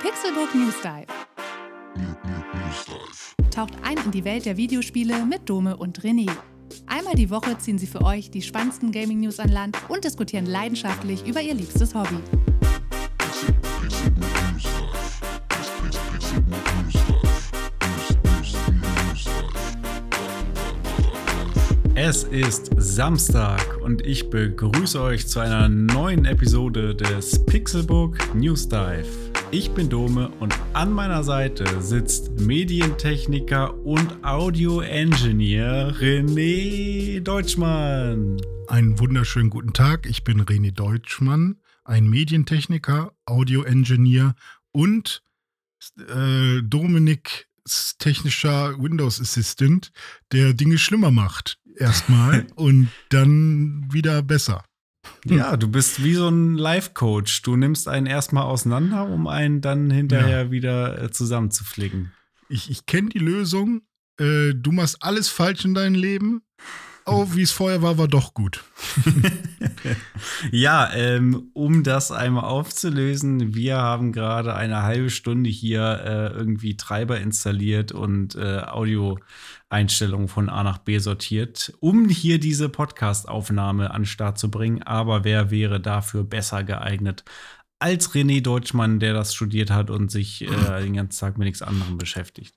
Pixelbook News Dive. Taucht ein in die Welt der Videospiele mit Dome und René. Einmal die Woche ziehen sie für euch die spannendsten Gaming-News an Land und diskutieren leidenschaftlich über ihr liebstes Hobby. Es ist Samstag und ich begrüße euch zu einer neuen Episode des Pixelbook News Dive. Ich bin Dome und an meiner Seite sitzt Medientechniker und Audio-Engineer René Deutschmann. Einen wunderschönen guten Tag, ich bin René Deutschmann, ein Medientechniker, Audio-Engineer und äh, Dominik technischer Windows Assistant, der Dinge schlimmer macht erstmal und dann wieder besser. Ja, du bist wie so ein Life-Coach. Du nimmst einen erstmal auseinander, um einen dann hinterher ja. wieder äh, zusammenzuflicken. Ich, ich kenne die Lösung. Äh, du machst alles falsch in deinem Leben. Oh, wie es vorher war, war doch gut. ja, ähm, um das einmal aufzulösen, wir haben gerade eine halbe Stunde hier äh, irgendwie Treiber installiert und äh, Audio-Einstellungen von A nach B sortiert, um hier diese Podcast-Aufnahme an den Start zu bringen. Aber wer wäre dafür besser geeignet als René Deutschmann, der das studiert hat und sich äh, den ganzen Tag mit nichts anderem beschäftigt?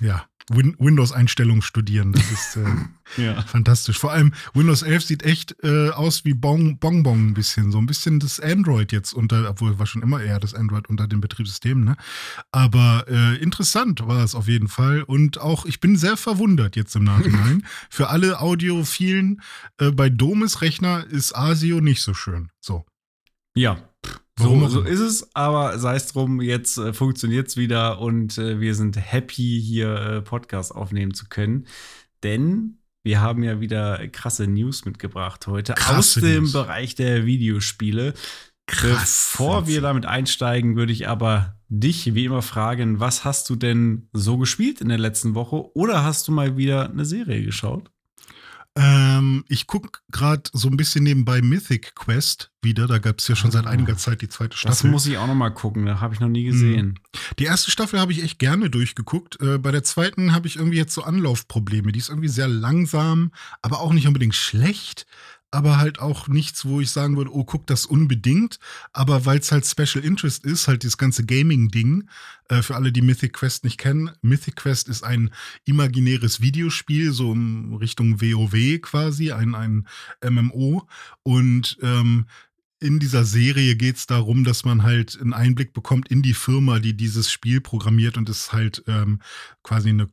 Ja, Win Windows-Einstellungen studieren. Das ist äh, ja. fantastisch. Vor allem Windows 11 sieht echt äh, aus wie Bonbon bon, bon ein bisschen. So ein bisschen das Android jetzt unter, obwohl war schon immer eher das Android unter den Betriebssystemen. Ne? Aber äh, interessant war es auf jeden Fall. Und auch, ich bin sehr verwundert jetzt im Nachhinein. Für alle Audiophilen, äh, bei Domes Rechner ist ASIO nicht so schön. So. Ja, so, so ist es, aber sei es drum, jetzt äh, funktioniert es wieder und äh, wir sind happy, hier äh, Podcast aufnehmen zu können. Denn wir haben ja wieder krasse News mitgebracht heute krasse aus dem News. Bereich der Videospiele. Krass. Bevor wir damit einsteigen, würde ich aber dich wie immer fragen, was hast du denn so gespielt in der letzten Woche oder hast du mal wieder eine Serie geschaut? Ähm, ich gucke gerade so ein bisschen nebenbei Mythic Quest wieder. Da gab es ja schon seit ah. einiger Zeit die zweite Staffel. Das muss ich auch noch mal gucken. Da habe ich noch nie gesehen. Mhm. Die erste Staffel habe ich echt gerne durchgeguckt. Äh, bei der zweiten habe ich irgendwie jetzt so Anlaufprobleme. Die ist irgendwie sehr langsam, aber auch nicht unbedingt schlecht aber halt auch nichts, wo ich sagen würde, oh, guck das unbedingt. Aber weil es halt Special Interest ist, halt dieses ganze Gaming-Ding, äh, für alle, die Mythic Quest nicht kennen, Mythic Quest ist ein imaginäres Videospiel, so in Richtung WoW quasi, ein, ein MMO. Und ähm, in dieser Serie geht es darum, dass man halt einen Einblick bekommt in die Firma, die dieses Spiel programmiert und es ist halt ähm, quasi eine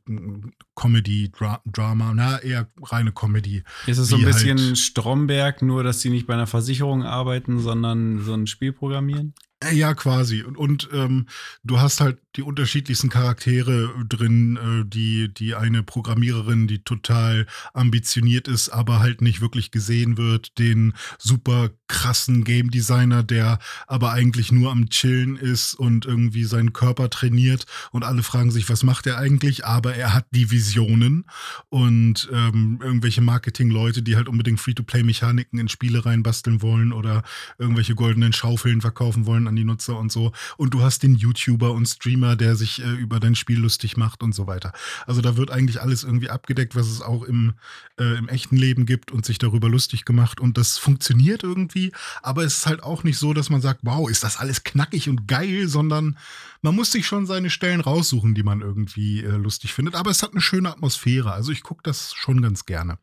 Comedy, Dra Drama, na eher reine Comedy. Ist es so ein bisschen halt Stromberg, nur dass sie nicht bei einer Versicherung arbeiten, sondern so ein Spiel programmieren? Äh, ja, quasi. Und, und ähm, du hast halt die unterschiedlichsten Charaktere drin, äh, die, die eine Programmiererin, die total ambitioniert ist, aber halt nicht wirklich gesehen wird, den super krassen Game Designer, der aber eigentlich nur am Chillen ist und irgendwie seinen Körper trainiert und alle fragen sich, was macht er eigentlich? Aber er hat die Visionen und ähm, irgendwelche Marketing-Leute, die halt unbedingt Free-to-Play-Mechaniken in Spiele reinbasteln wollen oder irgendwelche goldenen Schaufeln verkaufen wollen an die Nutzer und so. Und du hast den YouTuber und Streamer, der sich äh, über dein Spiel lustig macht und so weiter. Also da wird eigentlich alles irgendwie abgedeckt, was es auch im, äh, im echten Leben gibt und sich darüber lustig gemacht. Und das funktioniert irgendwie, aber es ist halt auch nicht so, dass man sagt, wow, ist das alles knackig und geil, sondern man muss sich schon seine Stellen raussuchen, die man irgendwie äh, lustig findet. Aber es hat eine schöne Atmosphäre. Also ich gucke das schon ganz gerne.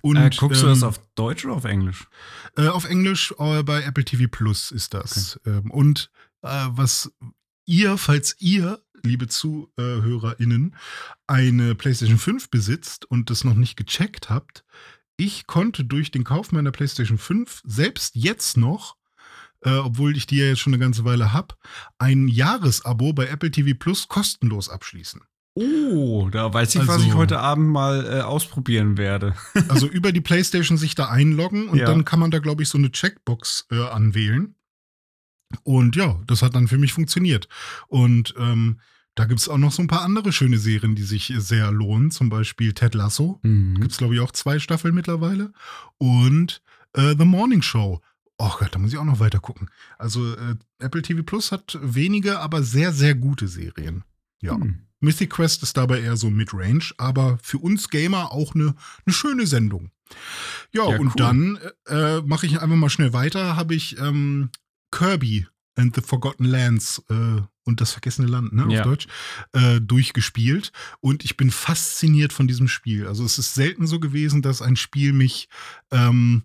Und, äh, guckst ähm, du das ähm, auf Deutsch oder auf Englisch? Äh, auf Englisch äh, bei Apple TV Plus ist das. Okay. Ähm, und äh, was ihr, falls ihr liebe ZuhörerInnen, eine PlayStation 5 besitzt und das noch nicht gecheckt habt, ich konnte durch den Kauf meiner PlayStation 5 selbst jetzt noch äh, obwohl ich die ja jetzt schon eine ganze Weile habe, ein Jahresabo bei Apple TV Plus kostenlos abschließen. Oh, da weiß ich, also, was ich also heute Abend mal äh, ausprobieren werde. also über die PlayStation sich da einloggen und ja. dann kann man da, glaube ich, so eine Checkbox äh, anwählen. Und ja, das hat dann für mich funktioniert. Und ähm, da gibt es auch noch so ein paar andere schöne Serien, die sich sehr lohnen. Zum Beispiel Ted Lasso. Mhm. Gibt es, glaube ich, auch zwei Staffeln mittlerweile. Und äh, The Morning Show oh Gott, da muss ich auch noch weiter gucken. Also äh, Apple TV Plus hat wenige, aber sehr, sehr gute Serien. Ja. Hm. Mythic Quest ist dabei eher so Midrange, aber für uns Gamer auch eine, eine schöne Sendung. Ja, ja und cool. dann äh, mache ich einfach mal schnell weiter. Habe ich ähm, Kirby and the Forgotten Lands äh, und das vergessene Land, ne, ja. auf Deutsch, äh, durchgespielt. Und ich bin fasziniert von diesem Spiel. Also es ist selten so gewesen, dass ein Spiel mich ähm,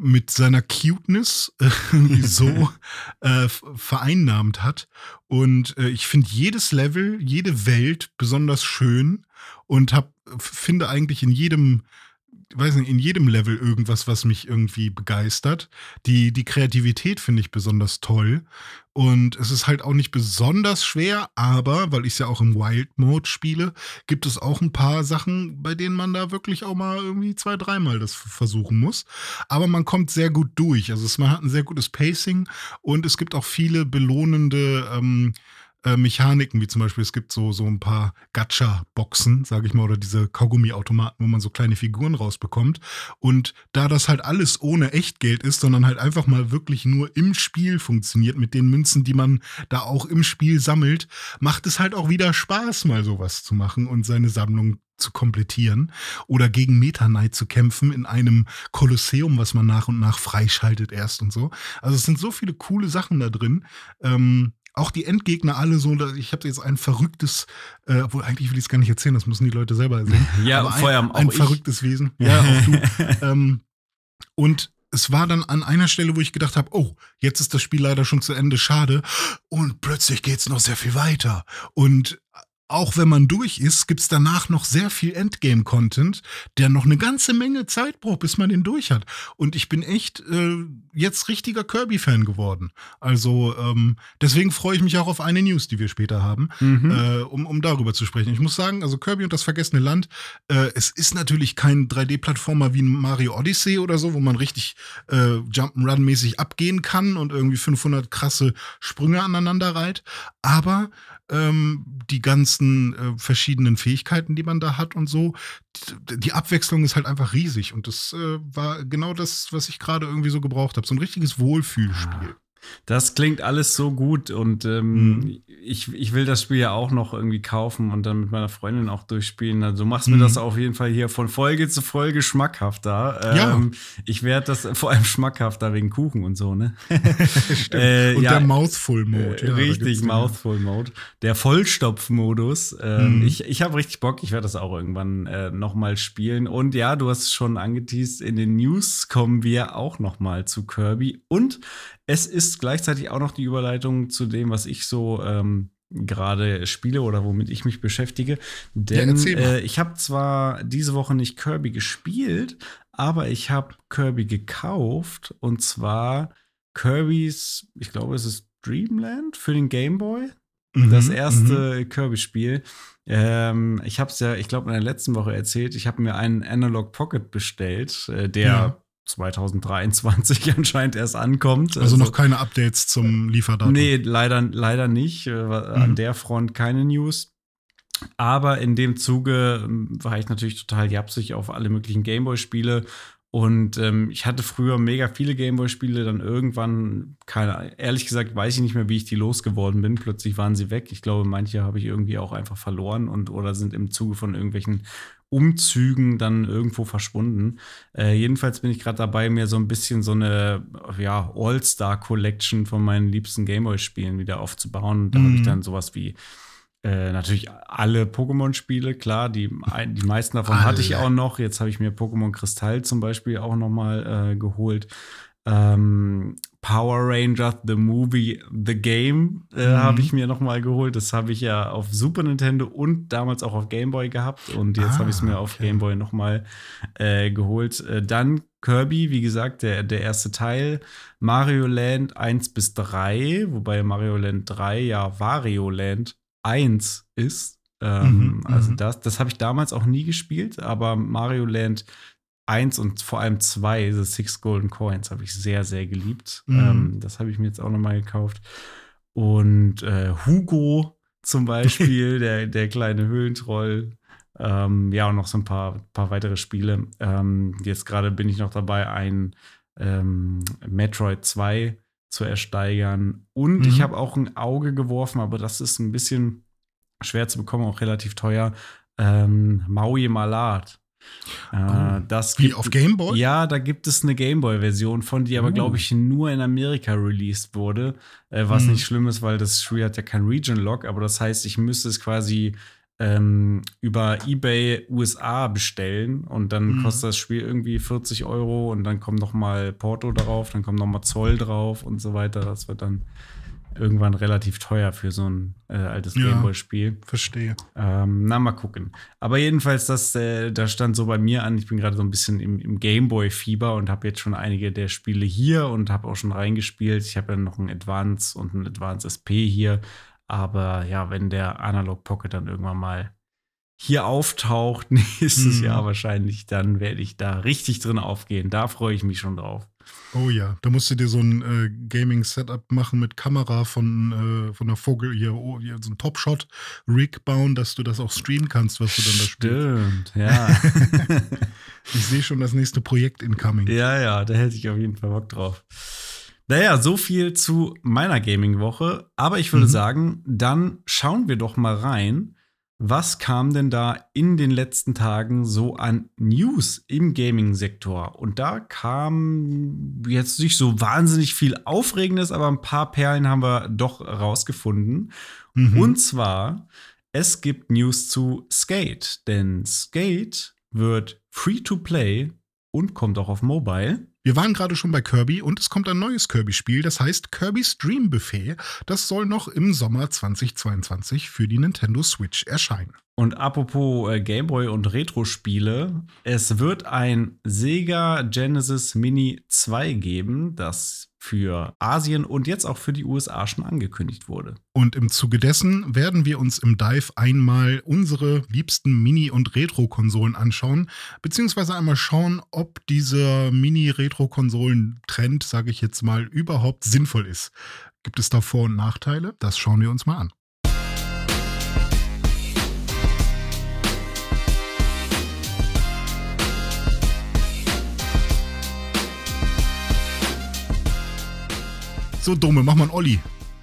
mit seiner Cuteness äh, so äh, vereinnahmt hat. Und äh, ich finde jedes Level, jede Welt besonders schön und hab, finde eigentlich in jedem weiß nicht, in jedem Level irgendwas, was mich irgendwie begeistert. Die, die Kreativität finde ich besonders toll. Und es ist halt auch nicht besonders schwer, aber weil ich es ja auch im Wild Mode spiele, gibt es auch ein paar Sachen, bei denen man da wirklich auch mal irgendwie zwei, dreimal das versuchen muss. Aber man kommt sehr gut durch. Also es, man hat ein sehr gutes Pacing und es gibt auch viele belohnende ähm, äh, Mechaniken, wie zum Beispiel es gibt so, so ein paar Gacha-Boxen, sage ich mal, oder diese Kaugummi-Automaten, wo man so kleine Figuren rausbekommt. Und da das halt alles ohne Echtgeld ist, sondern halt einfach mal wirklich nur im Spiel funktioniert mit den Münzen, die man da auch im Spiel sammelt, macht es halt auch wieder Spaß, mal sowas zu machen und seine Sammlung zu komplettieren oder gegen Meta Knight zu kämpfen in einem Kolosseum, was man nach und nach freischaltet erst und so. Also es sind so viele coole Sachen da drin. Ähm, auch die Endgegner alle so, ich habe jetzt ein verrücktes, äh, obwohl eigentlich will ich es gar nicht erzählen, das müssen die Leute selber sehen. ja, Aber vor allem ein, ein verrücktes Wesen. Ja, auch du. ähm, und es war dann an einer Stelle, wo ich gedacht habe, oh, jetzt ist das Spiel leider schon zu Ende, schade. Und plötzlich geht es noch sehr viel weiter. Und auch wenn man durch ist, gibt's danach noch sehr viel Endgame-Content, der noch eine ganze Menge Zeit braucht, bis man den durch hat. Und ich bin echt äh, jetzt richtiger Kirby-Fan geworden. Also ähm, deswegen freue ich mich auch auf eine News, die wir später haben, mhm. äh, um, um darüber zu sprechen. Ich muss sagen, also Kirby und das vergessene Land, äh, es ist natürlich kein 3D-Plattformer wie ein Mario Odyssey oder so, wo man richtig äh, Jump'n'Run-mäßig abgehen kann und irgendwie 500 krasse Sprünge aneinander reiht. Aber ähm, die ganzen äh, verschiedenen Fähigkeiten, die man da hat und so. Die, Abwechslung ist halt einfach riesig und das äh, war genau das, was ich gerade irgendwie so gebraucht habe. So ein richtiges Wohlfühlspiel. Das klingt alles so gut und ähm, mhm. ich, ich will das Spiel ja auch noch irgendwie kaufen und dann mit meiner Freundin auch durchspielen. Also machst mhm. mir das auf jeden Fall hier von Folge zu Folge schmackhafter. Ähm, ja. Ich werde das vor allem schmackhafter wegen Kuchen und so, ne? Stimmt. äh, und ja, der Mouthful-Mode. Ja, richtig, Mouthful-Mode. Der Vollstopf-Modus. Ähm, mhm. Ich, ich habe richtig Bock. Ich werde das auch irgendwann äh, noch mal spielen. Und ja, du hast es schon angeteased, in den News kommen wir auch noch mal zu Kirby. Und es ist gleichzeitig auch noch die Überleitung zu dem, was ich so ähm, gerade spiele oder womit ich mich beschäftige. Denn ja, äh, ich habe zwar diese Woche nicht Kirby gespielt, aber ich habe Kirby gekauft und zwar Kirby's, ich glaube, es ist Dreamland für den Game Boy. Mhm, das erste mhm. Kirby-Spiel. Ähm, ich habe es ja, ich glaube, in der letzten Woche erzählt. Ich habe mir einen Analog Pocket bestellt, äh, der ja. 2023 anscheinend erst ankommt. Also, also, noch keine Updates zum Lieferdatum. Nee, leider, leider nicht. Äh, an mhm. der Front keine News. Aber in dem Zuge ähm, war ich natürlich total japsig auf alle möglichen Gameboy-Spiele. Und ähm, ich hatte früher mega viele Gameboy-Spiele, dann irgendwann, keine, ehrlich gesagt, weiß ich nicht mehr, wie ich die losgeworden bin. Plötzlich waren sie weg. Ich glaube, manche habe ich irgendwie auch einfach verloren und oder sind im Zuge von irgendwelchen Umzügen dann irgendwo verschwunden. Äh, jedenfalls bin ich gerade dabei, mir so ein bisschen so eine ja, All-Star-Collection von meinen liebsten Gameboy-Spielen wieder aufzubauen. Und da mhm. habe ich dann sowas wie äh, natürlich alle Pokémon-Spiele, klar, die, die meisten davon alle. hatte ich auch noch. Jetzt habe ich mir Pokémon Kristall zum Beispiel auch noch mal äh, geholt. Ähm, Power Rangers The Movie The Game äh, mhm. habe ich mir noch mal geholt. Das habe ich ja auf Super Nintendo und damals auch auf Game Boy gehabt und jetzt ah, habe ich es mir auf okay. Game Boy noch mal äh, geholt. Äh, dann Kirby, wie gesagt, der, der erste Teil. Mario Land 1 bis 3, wobei Mario Land 3 ja Wario Land 1 ist. Ähm, mhm, also mhm. das, das habe ich damals auch nie gespielt, aber Mario Land 1 und vor allem 2, The Six Golden Coins, habe ich sehr, sehr geliebt. Mhm. Ähm, das habe ich mir jetzt auch nochmal gekauft. Und äh, Hugo zum Beispiel, der, der kleine Höhlentroll. Ähm, ja, und noch so ein paar, paar weitere Spiele. Ähm, jetzt gerade bin ich noch dabei, ein ähm, Metroid 2 zu ersteigern. Und mhm. ich habe auch ein Auge geworfen, aber das ist ein bisschen schwer zu bekommen, auch relativ teuer. Ähm, Maui Malat. Äh, oh. das Wie gibt, auf Game Boy? Ja, da gibt es eine Game Boy-Version von, die aber, oh. glaube ich, nur in Amerika released wurde. Äh, was hm. nicht schlimm ist, weil das Spiel hat ja kein Region-Lock, aber das heißt, ich müsste es quasi ähm, über eBay USA bestellen und dann mhm. kostet das Spiel irgendwie 40 Euro und dann kommt noch mal Porto drauf, dann kommt noch mal Zoll drauf und so weiter. Das wird dann irgendwann relativ teuer für so ein äh, altes ja, Gameboy-Spiel. Verstehe. Ähm, na, mal gucken. Aber jedenfalls, das, äh, das stand so bei mir an. Ich bin gerade so ein bisschen im, im Gameboy-Fieber und habe jetzt schon einige der Spiele hier und habe auch schon reingespielt. Ich habe ja noch ein Advance und ein Advance SP hier. Aber ja, wenn der Analog Pocket dann irgendwann mal hier auftaucht, nächstes mhm. Jahr wahrscheinlich, dann werde ich da richtig drin aufgehen. Da freue ich mich schon drauf. Oh ja, da musst du dir so ein äh, Gaming-Setup machen mit Kamera von, äh, von der Vogel hier, oh, hier so ein Top-Shot-Rig bauen, dass du das auch streamen kannst, was du dann da spielst. Stimmt, ja. ich sehe schon das nächste Projekt incoming. Ja, ja, da hätte ich auf jeden Fall Bock drauf. Naja, so viel zu meiner Gaming-Woche. Aber ich würde mhm. sagen, dann schauen wir doch mal rein, was kam denn da in den letzten Tagen so an News im Gaming-Sektor? Und da kam jetzt nicht so wahnsinnig viel Aufregendes, aber ein paar Perlen haben wir doch rausgefunden. Mhm. Und zwar, es gibt News zu Skate, denn Skate wird free to play und kommt auch auf Mobile. Wir waren gerade schon bei Kirby und es kommt ein neues Kirby-Spiel, das heißt Kirby's Dream Buffet. Das soll noch im Sommer 2022 für die Nintendo Switch erscheinen. Und apropos äh, Gameboy und Retro-Spiele, es wird ein Sega Genesis Mini 2 geben, das für Asien und jetzt auch für die USA schon angekündigt wurde. Und im Zuge dessen werden wir uns im Dive einmal unsere liebsten Mini- und Retro-Konsolen anschauen, beziehungsweise einmal schauen, ob dieser Mini-Retro-Konsolen-Trend, sage ich jetzt mal, überhaupt sinnvoll ist. Gibt es da Vor- und Nachteile? Das schauen wir uns mal an. So dumme, mach mal einen Olli.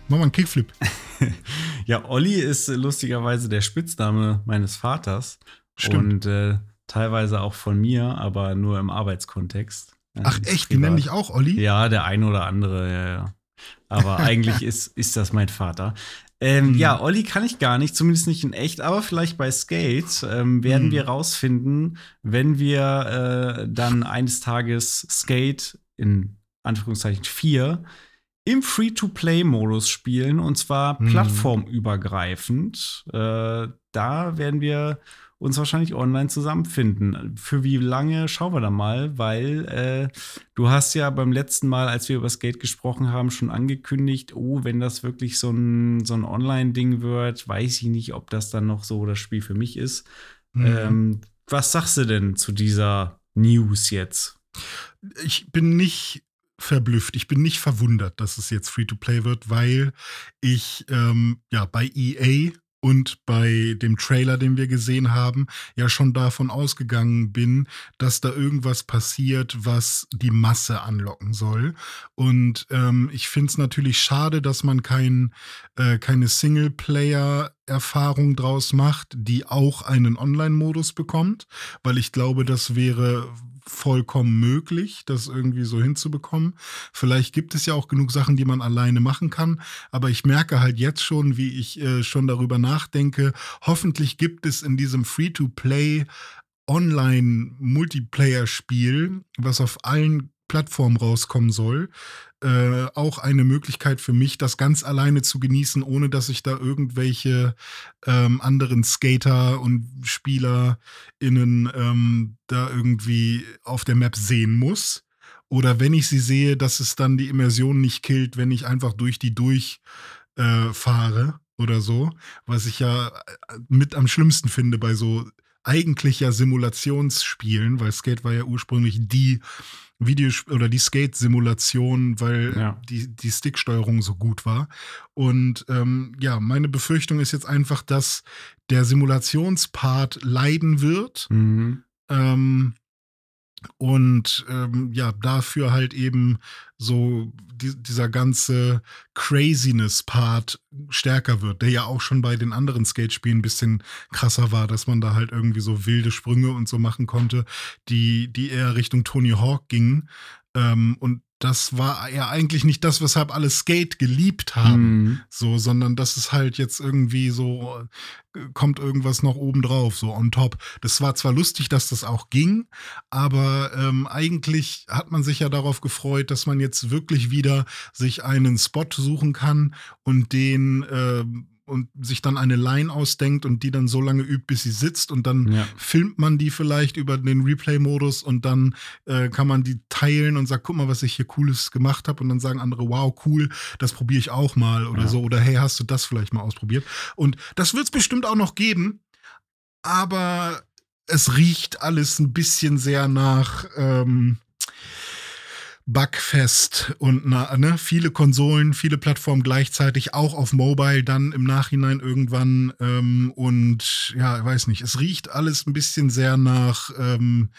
Mach mal einen Kickflip. ja, Olli ist lustigerweise der Spitzname meines Vaters. Stimmt. Und äh, teilweise auch von mir, aber nur im Arbeitskontext. Ach echt, die nennen dich auch Olli? Ja, der eine oder andere, ja, ja. Aber eigentlich ist, ist das mein Vater. Ähm, hm. Ja, Olli kann ich gar nicht, zumindest nicht in echt, aber vielleicht bei Skate ähm, werden hm. wir rausfinden, wenn wir äh, dann eines Tages Skate in Anführungszeichen 4 im Free-to-Play-Modus spielen und zwar mhm. plattformübergreifend. Äh, da werden wir uns wahrscheinlich online zusammenfinden. Für wie lange schauen wir da mal, weil äh, du hast ja beim letzten Mal, als wir über Skate gesprochen haben, schon angekündigt, oh, wenn das wirklich so ein, so ein Online-Ding wird, weiß ich nicht, ob das dann noch so das Spiel für mich ist. Mhm. Ähm, was sagst du denn zu dieser News jetzt? Ich bin nicht verblüfft. Ich bin nicht verwundert, dass es jetzt Free-to-Play wird, weil ich ähm, ja bei EA und bei dem Trailer, den wir gesehen haben, ja schon davon ausgegangen bin, dass da irgendwas passiert, was die Masse anlocken soll. Und ähm, ich finde es natürlich schade, dass man kein, äh, keine Singleplayer-Erfahrung draus macht, die auch einen Online-Modus bekommt, weil ich glaube, das wäre vollkommen möglich, das irgendwie so hinzubekommen. Vielleicht gibt es ja auch genug Sachen, die man alleine machen kann, aber ich merke halt jetzt schon, wie ich äh, schon darüber nachdenke, hoffentlich gibt es in diesem Free-to-Play Online-Multiplayer-Spiel, was auf allen Plattformen rauskommen soll, äh, auch eine Möglichkeit für mich, das ganz alleine zu genießen, ohne dass ich da irgendwelche ähm, anderen Skater und SpielerInnen ähm, da irgendwie auf der Map sehen muss. Oder wenn ich sie sehe, dass es dann die Immersion nicht killt, wenn ich einfach durch die durchfahre äh, oder so. Was ich ja äh, mit am schlimmsten finde bei so eigentlich ja Simulationsspielen, weil Skate war ja ursprünglich die Videos oder die Skate-Simulation, weil ja. die, die Sticksteuerung so gut war. Und ähm, ja, meine Befürchtung ist jetzt einfach, dass der Simulationspart leiden wird. Mhm. Ähm, und ähm, ja, dafür halt eben so die, dieser ganze Craziness-Part stärker wird, der ja auch schon bei den anderen Skate-Spielen ein bisschen krasser war, dass man da halt irgendwie so wilde Sprünge und so machen konnte, die, die eher Richtung Tony Hawk gingen. Ähm, und das war ja eigentlich nicht das, weshalb alle Skate geliebt haben, mhm. so, sondern das ist halt jetzt irgendwie so, äh, kommt irgendwas noch oben drauf, so on top. Das war zwar lustig, dass das auch ging, aber ähm, eigentlich hat man sich ja darauf gefreut, dass man jetzt wirklich wieder sich einen Spot suchen kann und den ähm, und sich dann eine Line ausdenkt und die dann so lange übt, bis sie sitzt und dann ja. filmt man die vielleicht über den Replay-Modus und dann äh, kann man die teilen und sagt, guck mal, was ich hier Cooles gemacht habe und dann sagen andere, wow, cool, das probiere ich auch mal oder ja. so oder hey, hast du das vielleicht mal ausprobiert? Und das wird es bestimmt auch noch geben, aber es riecht alles ein bisschen sehr nach ähm, Bugfest und na, ne, viele Konsolen, viele Plattformen gleichzeitig, auch auf Mobile dann im Nachhinein irgendwann. Ähm, und ja, ich weiß nicht, es riecht alles ein bisschen sehr nach ähm,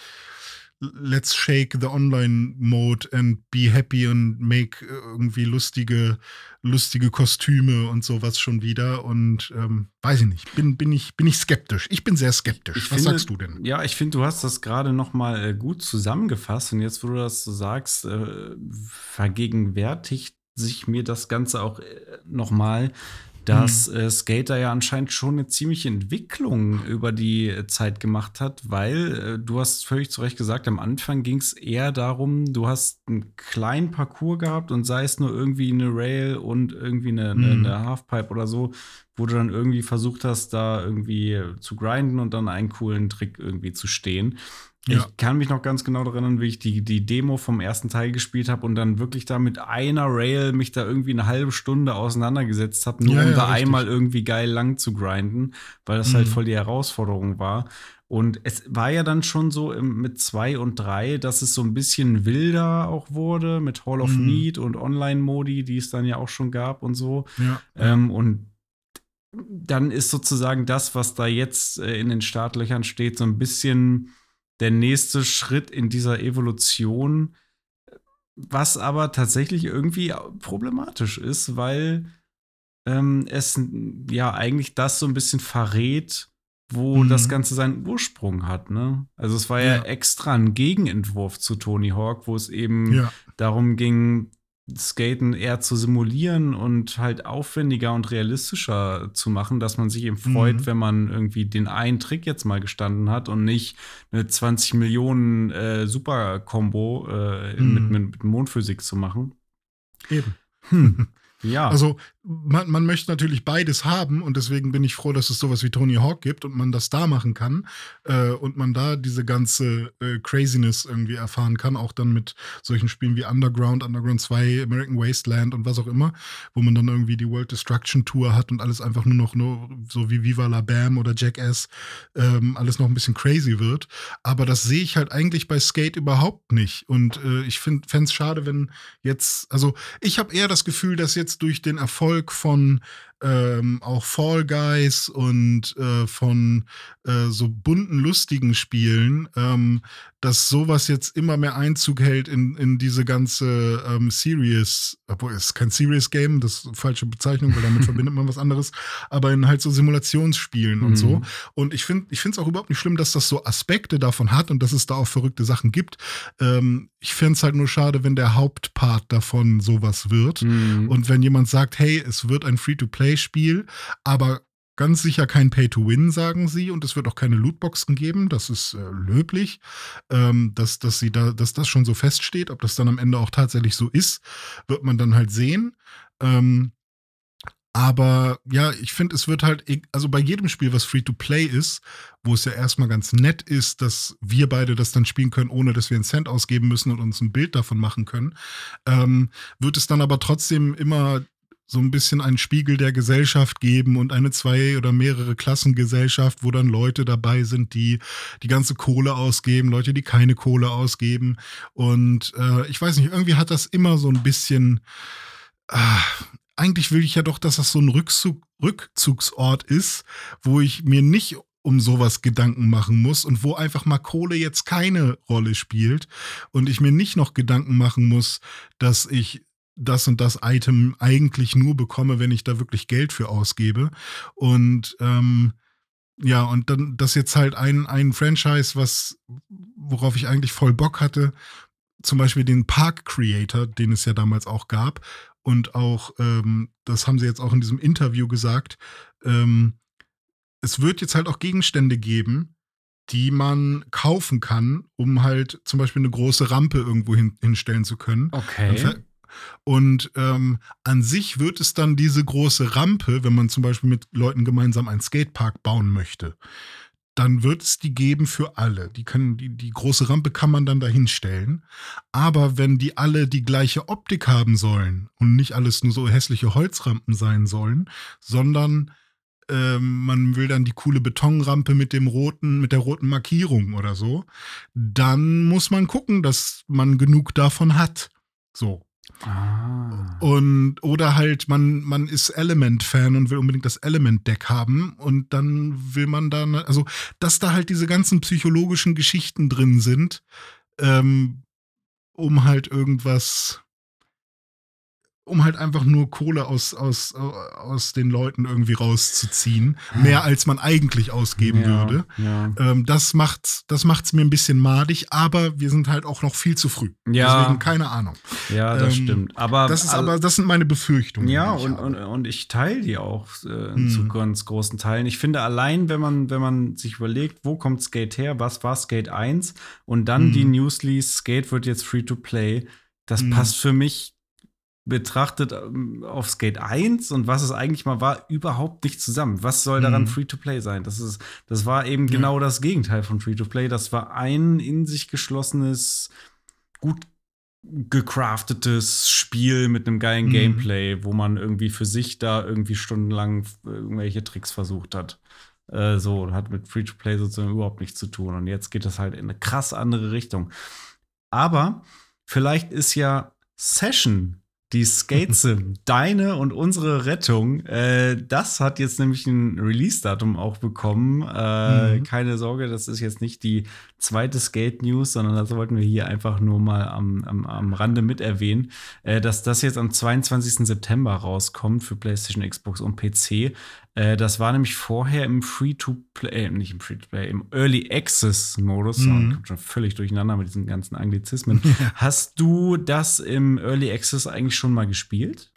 let's shake the online mode and be happy and make äh, irgendwie lustige, lustige Kostüme und sowas schon wieder. Und ähm, weiß ich nicht, bin, bin, ich, bin ich skeptisch. Ich bin sehr skeptisch. Ich Was finde, sagst du denn? Ja, ich finde, du hast das gerade noch mal äh, gut zusammengefasst. Und jetzt, wo du das so sagst, äh, vergegenwärtigt sich mir das Ganze auch äh, noch mal, dass mhm. äh, Skater ja anscheinend schon eine ziemliche Entwicklung über die Zeit gemacht hat, weil äh, du hast völlig zu Recht gesagt, am Anfang ging es eher darum, du hast einen kleinen Parcours gehabt und sei es nur irgendwie eine Rail und irgendwie eine, mhm. eine, eine Halfpipe oder so, wo du dann irgendwie versucht hast, da irgendwie zu grinden und dann einen coolen Trick irgendwie zu stehen. Ja. Ich kann mich noch ganz genau daran erinnern, wie ich die, die Demo vom ersten Teil gespielt habe und dann wirklich da mit einer Rail mich da irgendwie eine halbe Stunde auseinandergesetzt habe, nur ja, um ja, da richtig. einmal irgendwie geil lang zu grinden, weil das halt mhm. halt voll die Herausforderung war. Und es war ja dann schon so im, mit zwei und drei, dass es so ein bisschen wilder auch wurde mit Hall of mhm. Need und Online-Modi, die es dann ja auch schon gab und so. Ja. Ähm, und dann ist sozusagen das, was da jetzt äh, in den Startlöchern steht, so ein bisschen der nächste Schritt in dieser Evolution, was aber tatsächlich irgendwie problematisch ist, weil ähm, es ja eigentlich das so ein bisschen verrät, wo mhm. das Ganze seinen Ursprung hat. Ne? Also es war ja. ja. extra ein Gegenentwurf zu Tony Hawk, wo es eben ja. darum ging, Skaten eher zu simulieren und halt aufwendiger und realistischer zu machen, dass man sich eben freut, mhm. wenn man irgendwie den einen Trick jetzt mal gestanden hat und nicht eine 20 Millionen äh, Super-Kombo äh, mhm. mit, mit, mit Mondphysik zu machen. Eben. Hm. Ja. Also man, man möchte natürlich beides haben und deswegen bin ich froh, dass es sowas wie Tony Hawk gibt und man das da machen kann äh, und man da diese ganze äh, Craziness irgendwie erfahren kann, auch dann mit solchen Spielen wie Underground, Underground 2, American Wasteland und was auch immer, wo man dann irgendwie die World Destruction Tour hat und alles einfach nur noch nur so wie Viva la Bam oder Jackass ähm, alles noch ein bisschen crazy wird. Aber das sehe ich halt eigentlich bei Skate überhaupt nicht und äh, ich fände es schade, wenn jetzt, also ich habe eher das Gefühl, dass jetzt durch den Erfolg von ähm, auch Fall Guys und äh, von äh, so bunten, lustigen Spielen, ähm, dass sowas jetzt immer mehr Einzug hält in, in diese ganze ähm, Serious, obwohl es ist kein Serious Game, das ist falsche Bezeichnung, weil damit verbindet man was anderes, aber in halt so Simulationsspielen mhm. und so. Und ich finde ich finde es auch überhaupt nicht schlimm, dass das so Aspekte davon hat und dass es da auch verrückte Sachen gibt. Ähm, ich fände es halt nur schade, wenn der Hauptpart davon sowas wird. Mhm. Und wenn jemand sagt, hey, es wird ein Free-to-Play-Spiel, aber Ganz sicher kein Pay-to-Win, sagen sie, und es wird auch keine Lootboxen geben. Das ist äh, löblich, ähm, dass, dass, sie da, dass das schon so feststeht. Ob das dann am Ende auch tatsächlich so ist, wird man dann halt sehen. Ähm, aber ja, ich finde, es wird halt, also bei jedem Spiel, was Free-to-Play ist, wo es ja erstmal ganz nett ist, dass wir beide das dann spielen können, ohne dass wir einen Cent ausgeben müssen und uns ein Bild davon machen können, ähm, wird es dann aber trotzdem immer so ein bisschen einen Spiegel der Gesellschaft geben und eine zwei oder mehrere Klassengesellschaft, wo dann Leute dabei sind, die die ganze Kohle ausgeben, Leute, die keine Kohle ausgeben. Und äh, ich weiß nicht, irgendwie hat das immer so ein bisschen. Äh, eigentlich will ich ja doch, dass das so ein Rückzug, Rückzugsort ist, wo ich mir nicht um sowas Gedanken machen muss und wo einfach mal Kohle jetzt keine Rolle spielt und ich mir nicht noch Gedanken machen muss, dass ich das und das Item eigentlich nur bekomme, wenn ich da wirklich Geld für ausgebe. Und ähm, ja, und dann das jetzt halt ein, ein Franchise, was, worauf ich eigentlich voll Bock hatte, zum Beispiel den Park Creator, den es ja damals auch gab. Und auch, ähm, das haben sie jetzt auch in diesem Interview gesagt, ähm, es wird jetzt halt auch Gegenstände geben, die man kaufen kann, um halt zum Beispiel eine große Rampe irgendwo hin, hinstellen zu können. Okay. Und ähm, an sich wird es dann diese große Rampe, wenn man zum Beispiel mit Leuten gemeinsam einen Skatepark bauen möchte, dann wird es die geben für alle. Die, können, die, die große Rampe kann man dann dahinstellen. Aber wenn die alle die gleiche Optik haben sollen und nicht alles nur so hässliche Holzrampen sein sollen, sondern ähm, man will dann die coole Betonrampe mit dem roten, mit der roten Markierung oder so, dann muss man gucken, dass man genug davon hat. So. Ah. Und oder halt, man, man ist Element-Fan und will unbedingt das Element-Deck haben und dann will man dann, also, dass da halt diese ganzen psychologischen Geschichten drin sind, ähm, um halt irgendwas um halt einfach nur Kohle aus, aus, aus den Leuten irgendwie rauszuziehen. Mehr als man eigentlich ausgeben ja, würde. Ja. Ähm, das macht das macht's mir ein bisschen madig, aber wir sind halt auch noch viel zu früh. Ja. Deswegen keine Ahnung. Ja, das Ähm, stimmt. Aber, Das ist aber, das sind meine Befürchtungen. Ja, und, und, und ich teile die auch äh, Hm. zu ganz großen Teilen. Ich finde allein, wenn man, wenn man sich überlegt, wo kommt Skate her, was war Skate 1 und dann Hm. die Newsleys, Skate wird jetzt free to play, das Hm. passt für mich betrachtet ähm, auf Skate 1 und was es eigentlich mal war, überhaupt nicht zusammen. Was soll daran Mhm. Free-to-Play sein? Das ist, das war eben Ja. genau das Gegenteil von Free-to-Play. Das war ein in sich geschlossenes, gut gecraftetes Spiel mit einem geilen Mhm. Gameplay, wo man irgendwie für sich da irgendwie stundenlang irgendwelche Tricks versucht hat. Äh, so, hat mit Free-to-Play sozusagen überhaupt nichts zu tun. Und jetzt geht das halt in eine krass andere Richtung. Aber vielleicht ist ja Session die Skate Sim, deine und unsere Rettung. Äh, das hat jetzt nämlich ein Release-Datum auch bekommen. Äh, Mhm. Keine Sorge, das ist jetzt nicht die zweite Skate-News, sondern das wollten wir hier einfach nur mal am, am, am Rande mit erwähnen, äh, dass das jetzt am 22. September rauskommt für PlayStation, Xbox und PC. Äh, das war nämlich vorher im Free-to-Play, äh, nicht im Free-to-Play, im Early Access-Modus. Mhm. Ich komme schon völlig durcheinander mit diesen ganzen Anglizismen. Hast du das im Early Access eigentlich schon mal gespielt?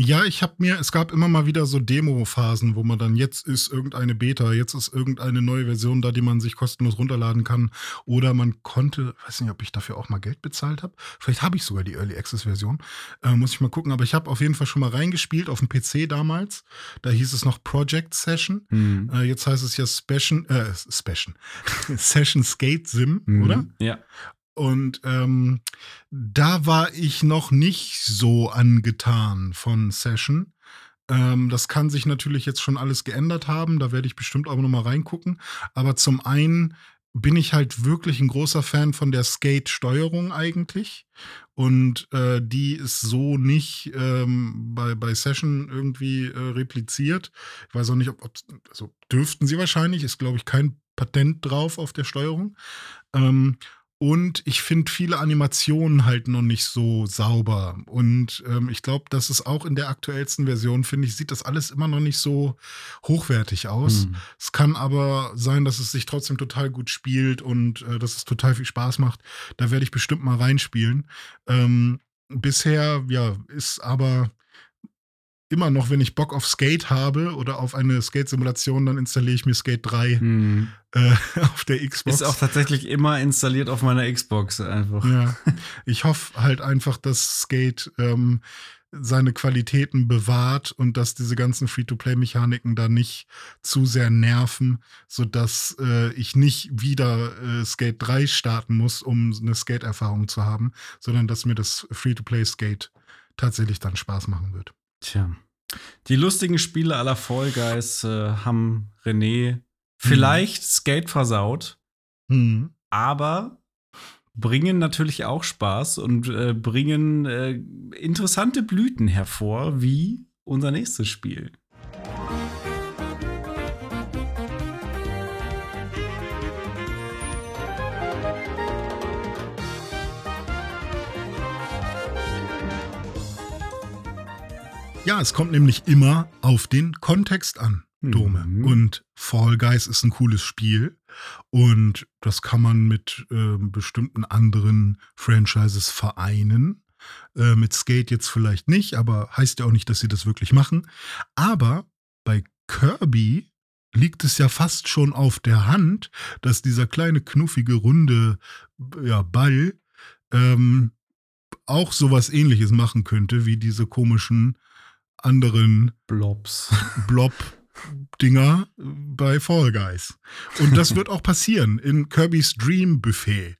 Ja, ich habe mir, es gab immer mal wieder so Demo-Phasen, wo man dann jetzt ist irgendeine Beta, jetzt ist irgendeine neue Version da, die man sich kostenlos runterladen kann. Oder man konnte, weiß nicht, ob ich dafür auch mal Geld bezahlt habe. Vielleicht habe ich sogar die Early Access-Version. Äh, muss ich mal gucken. Aber ich habe auf jeden Fall schon mal reingespielt auf dem PC damals. Da hieß es noch Project Session. Hm. Äh, jetzt heißt es ja Session, äh, Session, Session Skate Sim, Mhm. oder? Ja. Und ähm, da war ich noch nicht so angetan von Session. Ähm, das kann sich natürlich jetzt schon alles geändert haben. Da werde ich bestimmt auch noch mal reingucken. Aber zum einen bin ich halt wirklich ein großer Fan von der Skate-Steuerung eigentlich. Und äh, die ist so nicht ähm, bei, bei Session irgendwie äh, repliziert. Ich weiß auch nicht, ob, ob also dürften sie wahrscheinlich, ist glaube ich kein Patent drauf auf der Steuerung. Ähm, und ich finde viele Animationen halt noch nicht so sauber. Und ähm, ich glaube, dass es auch in der aktuellsten Version, finde ich, sieht das alles immer noch nicht so hochwertig aus. Hm. Es kann aber sein, dass es sich trotzdem total gut spielt und äh, dass es total viel Spaß macht. Da werde ich bestimmt mal reinspielen. Ähm, bisher, ja, ist aber immer noch, wenn ich Bock auf Skate habe oder auf eine Skate-Simulation, dann installiere ich mir Skate 3 Hm. äh, auf der Xbox. Ist auch tatsächlich immer installiert auf meiner Xbox einfach. Ja, ich hoffe halt einfach, dass Skate ähm, seine Qualitäten bewahrt und dass diese ganzen Free-to-Play-Mechaniken da nicht zu sehr nerven, sodass äh, ich nicht wieder äh, Skate 3 starten muss, um eine Skate-Erfahrung zu haben, sondern dass mir das Free-to-Play-Skate tatsächlich dann Spaß machen wird. Tja. Die lustigen Spiele aller Fall Guys äh, haben René vielleicht Skate versaut, Hm. aber bringen natürlich auch Spaß und äh, bringen äh, interessante Blüten hervor, wie unser nächstes Spiel. Ja, es kommt nämlich immer auf den Kontext an, Dome. Mhm. Und Fall Guys ist ein cooles Spiel. Und das kann man mit äh, bestimmten anderen Franchises vereinen. Äh, mit Skate jetzt vielleicht nicht, aber heißt ja auch nicht, dass sie das wirklich machen. Aber bei Kirby liegt es ja fast schon auf der Hand, dass dieser kleine, knuffige, runde ja, Ball ähm, auch sowas ähnliches machen könnte, wie diese komischen anderen Blobs. Blob. Dinger bei Fall Guys. Und das wird auch passieren in Kirby's Dream Buffet.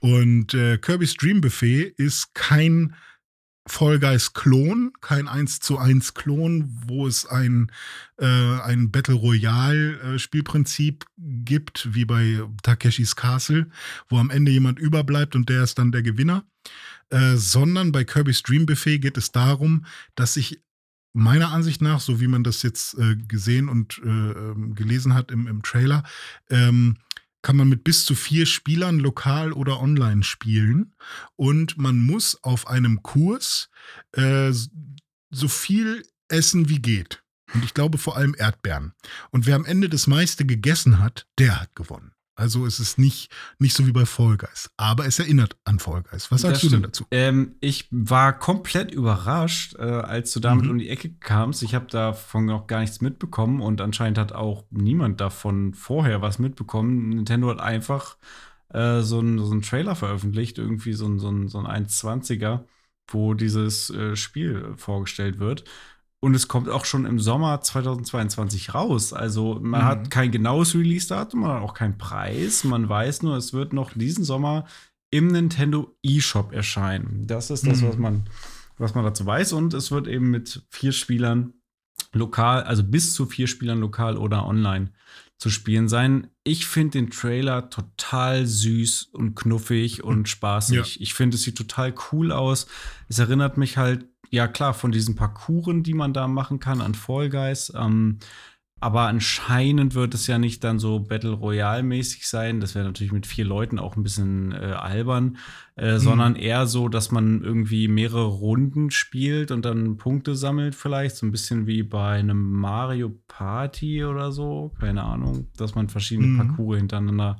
Und äh, Kirby's Dream Buffet ist kein Fall Guys Klon, kein 1 zu 1 Klon, wo es ein, äh, ein Battle Royale äh, Spielprinzip gibt, wie bei Takeshis Castle, wo am Ende jemand überbleibt und der ist dann der Gewinner. Äh, sondern bei Kirby's Dream Buffet geht es darum, dass sich meiner Ansicht nach, so wie man das jetzt äh, gesehen und äh, ähm, gelesen hat im, im Trailer, ähm, kann man mit bis zu vier Spielern lokal oder online spielen. Und man muss auf einem Kurs äh, so viel essen wie geht. Und ich glaube vor allem Erdbeeren. Und wer am Ende das meiste gegessen hat, der hat gewonnen. Also es ist nicht, nicht so wie bei Fall Guys. Aber es erinnert an Fall Guys. Was sagst du denn dazu? Ähm, ich war komplett überrascht, äh, als du damit mhm. um die Ecke kamst. Ich habe davon noch gar nichts mitbekommen und anscheinend hat auch niemand davon vorher was mitbekommen. Nintendo hat einfach äh, so einen so Trailer veröffentlicht, irgendwie so ein, so ein, so ein 1,20er, wo dieses äh, Spiel vorgestellt wird. Und es kommt auch schon im Sommer 2022 raus. Also man mhm. hat kein genaues Release-Datum, man hat auch keinen Preis. Man weiß nur, es wird noch diesen Sommer im Nintendo eShop erscheinen. Das ist das, mhm. was, man, was man dazu weiß. Und es wird eben mit vier Spielern lokal, also bis zu vier Spielern lokal oder online zu spielen sein. Ich finde den Trailer total süß und knuffig und spaßig. Ja. Ich finde, es sieht total cool aus. Es erinnert mich halt ja klar, von diesen Parcours, die man da machen kann an Fall Guys. Ähm, aber anscheinend wird es ja nicht dann so Battle Royale-mäßig sein. Das wäre natürlich mit vier Leuten auch ein bisschen äh, albern, äh, mhm. sondern eher so, dass man irgendwie mehrere Runden spielt und dann Punkte sammelt, vielleicht. So ein bisschen wie bei einem Mario Party oder so. Keine Ahnung, dass man verschiedene mhm. Parcours hintereinander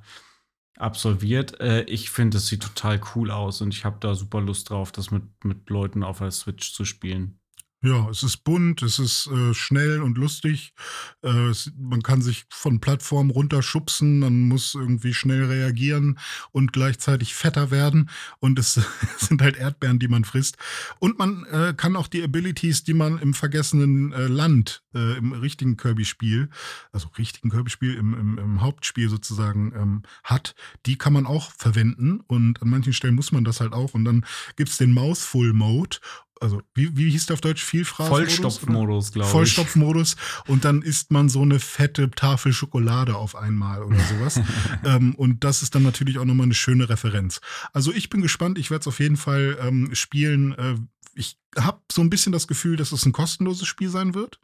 absolviert. Äh, ich finde, es sieht total cool aus und ich habe da super Lust drauf, das mit, mit Leuten auf der Switch zu spielen. Ja, es ist bunt, es ist äh, schnell und lustig. Äh, es, man kann sich von Plattformen runterschubsen, man muss irgendwie schnell reagieren und gleichzeitig fetter werden. Und es sind halt Erdbeeren, die man frisst. Und man äh, kann auch die Abilities, die man im vergessenen äh, Land, äh, im richtigen Kirby-Spiel, also richtigen Kirby-Spiel, im, im, im, Hauptspiel sozusagen ähm, hat, die kann man auch verwenden. Und an manchen Stellen muss man das halt auch. Und dann gibt's den Mouthful Mode also wie, wie hieß der auf Deutsch? Vielfraß? Vollstopfmodus, glaube ich. Vollstopfmodus. Und dann isst man so eine fette Tafel Schokolade auf einmal oder sowas. ähm, und das ist dann natürlich auch nochmal eine schöne Referenz. Also ich bin gespannt. Ich werde es auf jeden Fall ähm, spielen. Äh, ich habe so ein bisschen das Gefühl, dass es ein kostenloses Spiel sein wird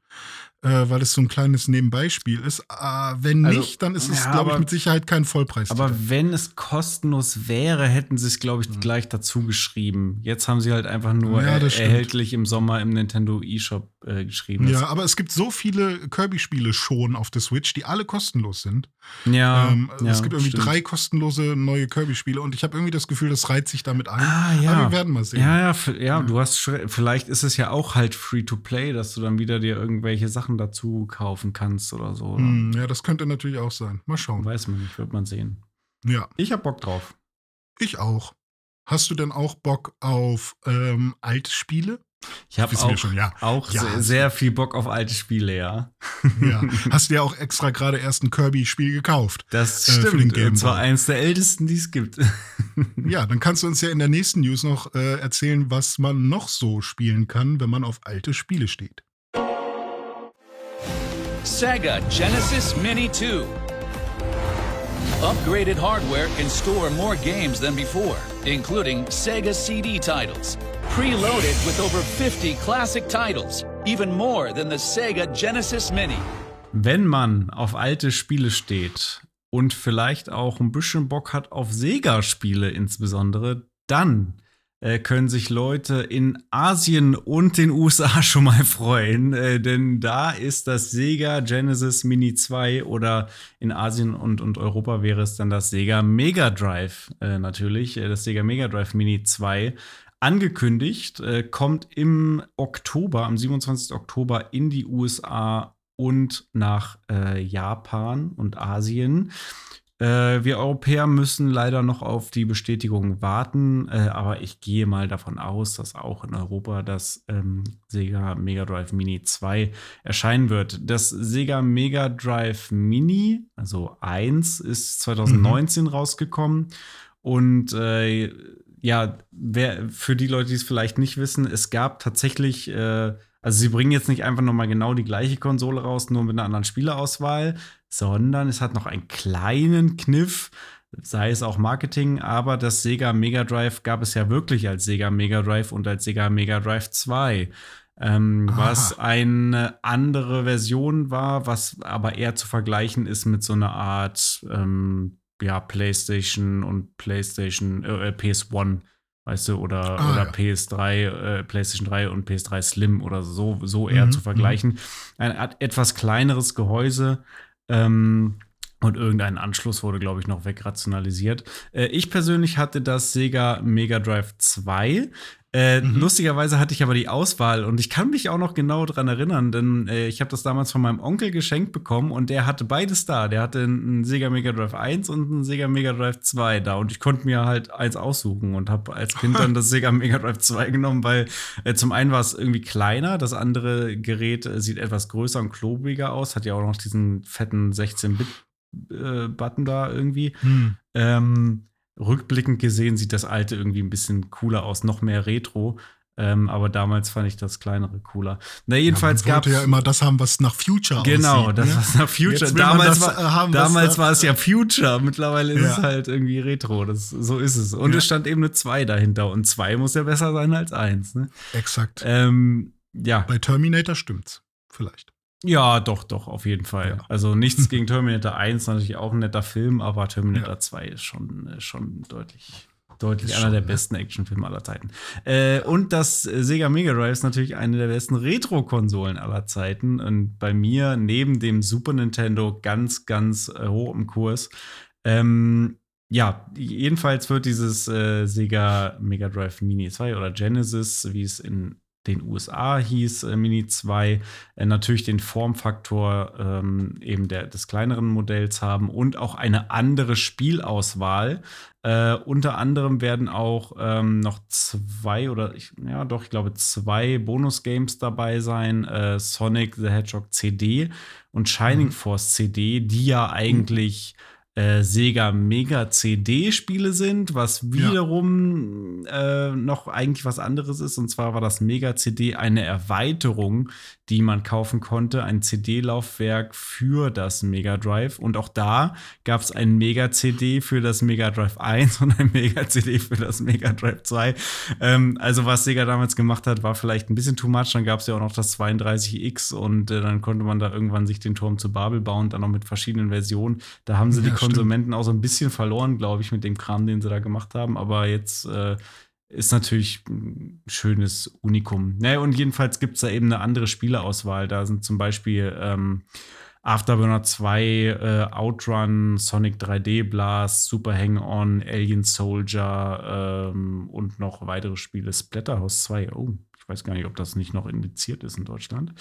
äh, weil es so ein kleines Nebenbeispiel ist. Äh, wenn also, nicht, dann ist es, ja, glaube ich, mit Sicherheit kein Vollpreis. Aber wenn es kostenlos wäre, hätten sie es, glaube ich, mhm. gleich dazu geschrieben. Jetzt haben sie halt einfach nur ja, er erhältlich im Sommer im Nintendo eShop äh, geschrieben. Ja, aber es gibt so viele Kirby-Spiele schon auf der Switch, die alle kostenlos sind. Ja. Ähm, ja es gibt irgendwie stimmt. drei kostenlose neue Kirby-Spiele und ich habe irgendwie das Gefühl, das reizt sich damit ein. Ah, ja. Aber wir werden mal sehen. Ja, ja, ja, du hast vielleicht ist es ja auch halt free to play, dass du dann wieder dir irgendwelche Sachen dazu kaufen kannst oder so. Oder? Mm, ja, das könnte natürlich auch sein. Mal schauen. Weiß man nicht, wird man sehen. Ja. Ich hab Bock drauf. Ich auch. Hast du denn auch Bock auf ähm, alte Spiele? Ich habe auch, schon, ja. auch ja, sehr, sehr, viel Bock auf alte Spiele, ja. ja. Hast du ja auch extra gerade erst ein Kirby-Spiel gekauft. Das äh, stimmt. Und zwar eins der ältesten, die es gibt. ja, dann kannst du uns ja in der nächsten News noch äh, erzählen, was man noch so spielen kann, wenn man auf alte Spiele steht. Sega Genesis Mini 2. Upgraded hardware can store more games than before, including Sega CD titles. Preloaded with over 50 classic titles, even more than the Sega Genesis Mini. Wenn man auf alte Spiele steht und vielleicht auch ein bisschen Bock hat auf Sega-Spiele insbesondere, dann äh, können sich Leute in Asien und den USA schon mal freuen, äh, denn da ist das Sega Genesis Mini 2 oder in Asien und, und Europa wäre es dann das Sega Mega Drive äh, natürlich, äh, das Sega Mega Drive Mini 2 angekündigt, äh, kommt im Oktober, am 27. Oktober in die USA und nach äh, Japan und Asien. Äh, wir Europäer müssen leider noch auf die Bestätigung warten, äh, aber ich gehe mal davon aus, dass auch in Europa das ähm, Sega Mega Drive Mini 2 erscheinen wird. Das Sega Mega Drive Mini, also 1, ist 2019 mhm. rausgekommen und äh, ja, wer, für die Leute, die es vielleicht nicht wissen, es gab tatsächlich äh, also sie bringen jetzt nicht einfach nochmal genau die gleiche Konsole raus, nur mit einer anderen Spielerauswahl, sondern es hat noch einen kleinen Kniff, sei es auch Marketing, aber das Sega Mega Drive gab es ja wirklich als Sega Mega Drive und als Sega Mega Drive 2. Ähm, was eine andere Version war, was aber eher zu vergleichen ist mit so einer Art ähm, ja, PlayStation und PlayStation äh, PS1 weißt du, oder, ah, oder ja. PS3, äh, PlayStation 3 und PS3 Slim oder so, so eher mhm, zu vergleichen. Mhm. Ein etwas kleineres Gehäuse. Ähm, und irgendein Anschluss wurde, glaube ich, noch wegrationalisiert. Äh, ich persönlich hatte das Sega Mega Drive 2. Äh, mhm. Lustigerweise hatte ich aber die Auswahl und ich kann mich auch noch genau daran erinnern, denn äh, ich habe das damals von meinem Onkel geschenkt bekommen und der hatte beides da. Der hatte einen Sega Mega Drive 1 und einen Sega Mega Drive 2 da und ich konnte mir halt eins aussuchen und habe als Kind dann das Sega Mega Drive 2 genommen, weil äh, zum einen war es irgendwie kleiner, das andere Gerät äh, sieht etwas größer und klobiger aus, hat ja auch noch diesen fetten 16-Bit-Button äh, da irgendwie. Hm. Ähm, rückblickend gesehen sieht das alte irgendwie ein bisschen cooler aus, noch mehr Retro. Ähm, aber damals fand ich das kleinere cooler. Na, jedenfalls ja, man wollte ja immer das haben, was nach Future genau, aussieht. Genau, das, ne? was nach Future. Damals, war, äh, haben, damals war es ja Future. Mittlerweile ist ja. es halt irgendwie Retro. Das, so ist es. Und ja. es stand eben eine 2 dahinter. Und 2 muss ja besser sein als 1. Ne? Exakt. Ähm, ja. Bei Terminator stimmt's. Vielleicht. Ja, doch, doch, auf jeden Fall. Ja. Also nichts gegen Terminator 1, natürlich auch ein netter Film, aber Terminator ja. 2 ist schon, äh, schon deutlich, deutlich einer schon, der ja. besten Actionfilme aller Zeiten. Äh, und das Sega Mega Drive ist natürlich eine der besten Retro-Konsolen aller Zeiten und bei mir neben dem Super Nintendo ganz, ganz äh, hoch im Kurs. Ähm, ja, jedenfalls wird dieses äh, Sega Mega Drive Mini 2 oder Genesis, wie es in den USA hieß äh, Mini 2, äh, natürlich den Formfaktor ähm, eben der, des kleineren Modells haben und auch eine andere Spielauswahl. Äh, unter anderem werden auch ähm, noch zwei oder ich, ja doch, ich glaube zwei Bonus-Games dabei sein. Äh, Sonic the Hedgehog CD und Shining mhm. Force CD, die ja eigentlich mhm äh, Sega Mega CD-Spiele sind, was wiederum ja. äh, noch eigentlich was anderes ist. Und zwar war das Mega CD eine Erweiterung, die man kaufen konnte, ein CD-Laufwerk für das Mega Drive. Und auch da gab es ein Mega CD für das Mega Drive 1 und ein Mega CD für das Mega Drive 2. Ähm, also was Sega damals gemacht hat, war vielleicht ein bisschen too much. Dann gab es ja auch noch das 32X und äh, dann konnte man da irgendwann sich den Turm zu Babel bauen, dann noch mit verschiedenen Versionen. Da haben sie ja, die Konsumenten auch so ein bisschen verloren, glaube ich, mit dem Kram, den sie da gemacht haben. Aber jetzt äh, ist natürlich ein schönes Unikum. Naja, und jedenfalls gibt es da eben eine andere Spieleauswahl. Da sind zum Beispiel ähm, Afterburner 2, äh, Outrun, Sonic 3D Blast, Super Hang-On, Alien Soldier ähm, und noch weitere Spiele. Splatterhouse 2. Oh, ich weiß gar nicht, ob das nicht noch indiziert ist in Deutschland.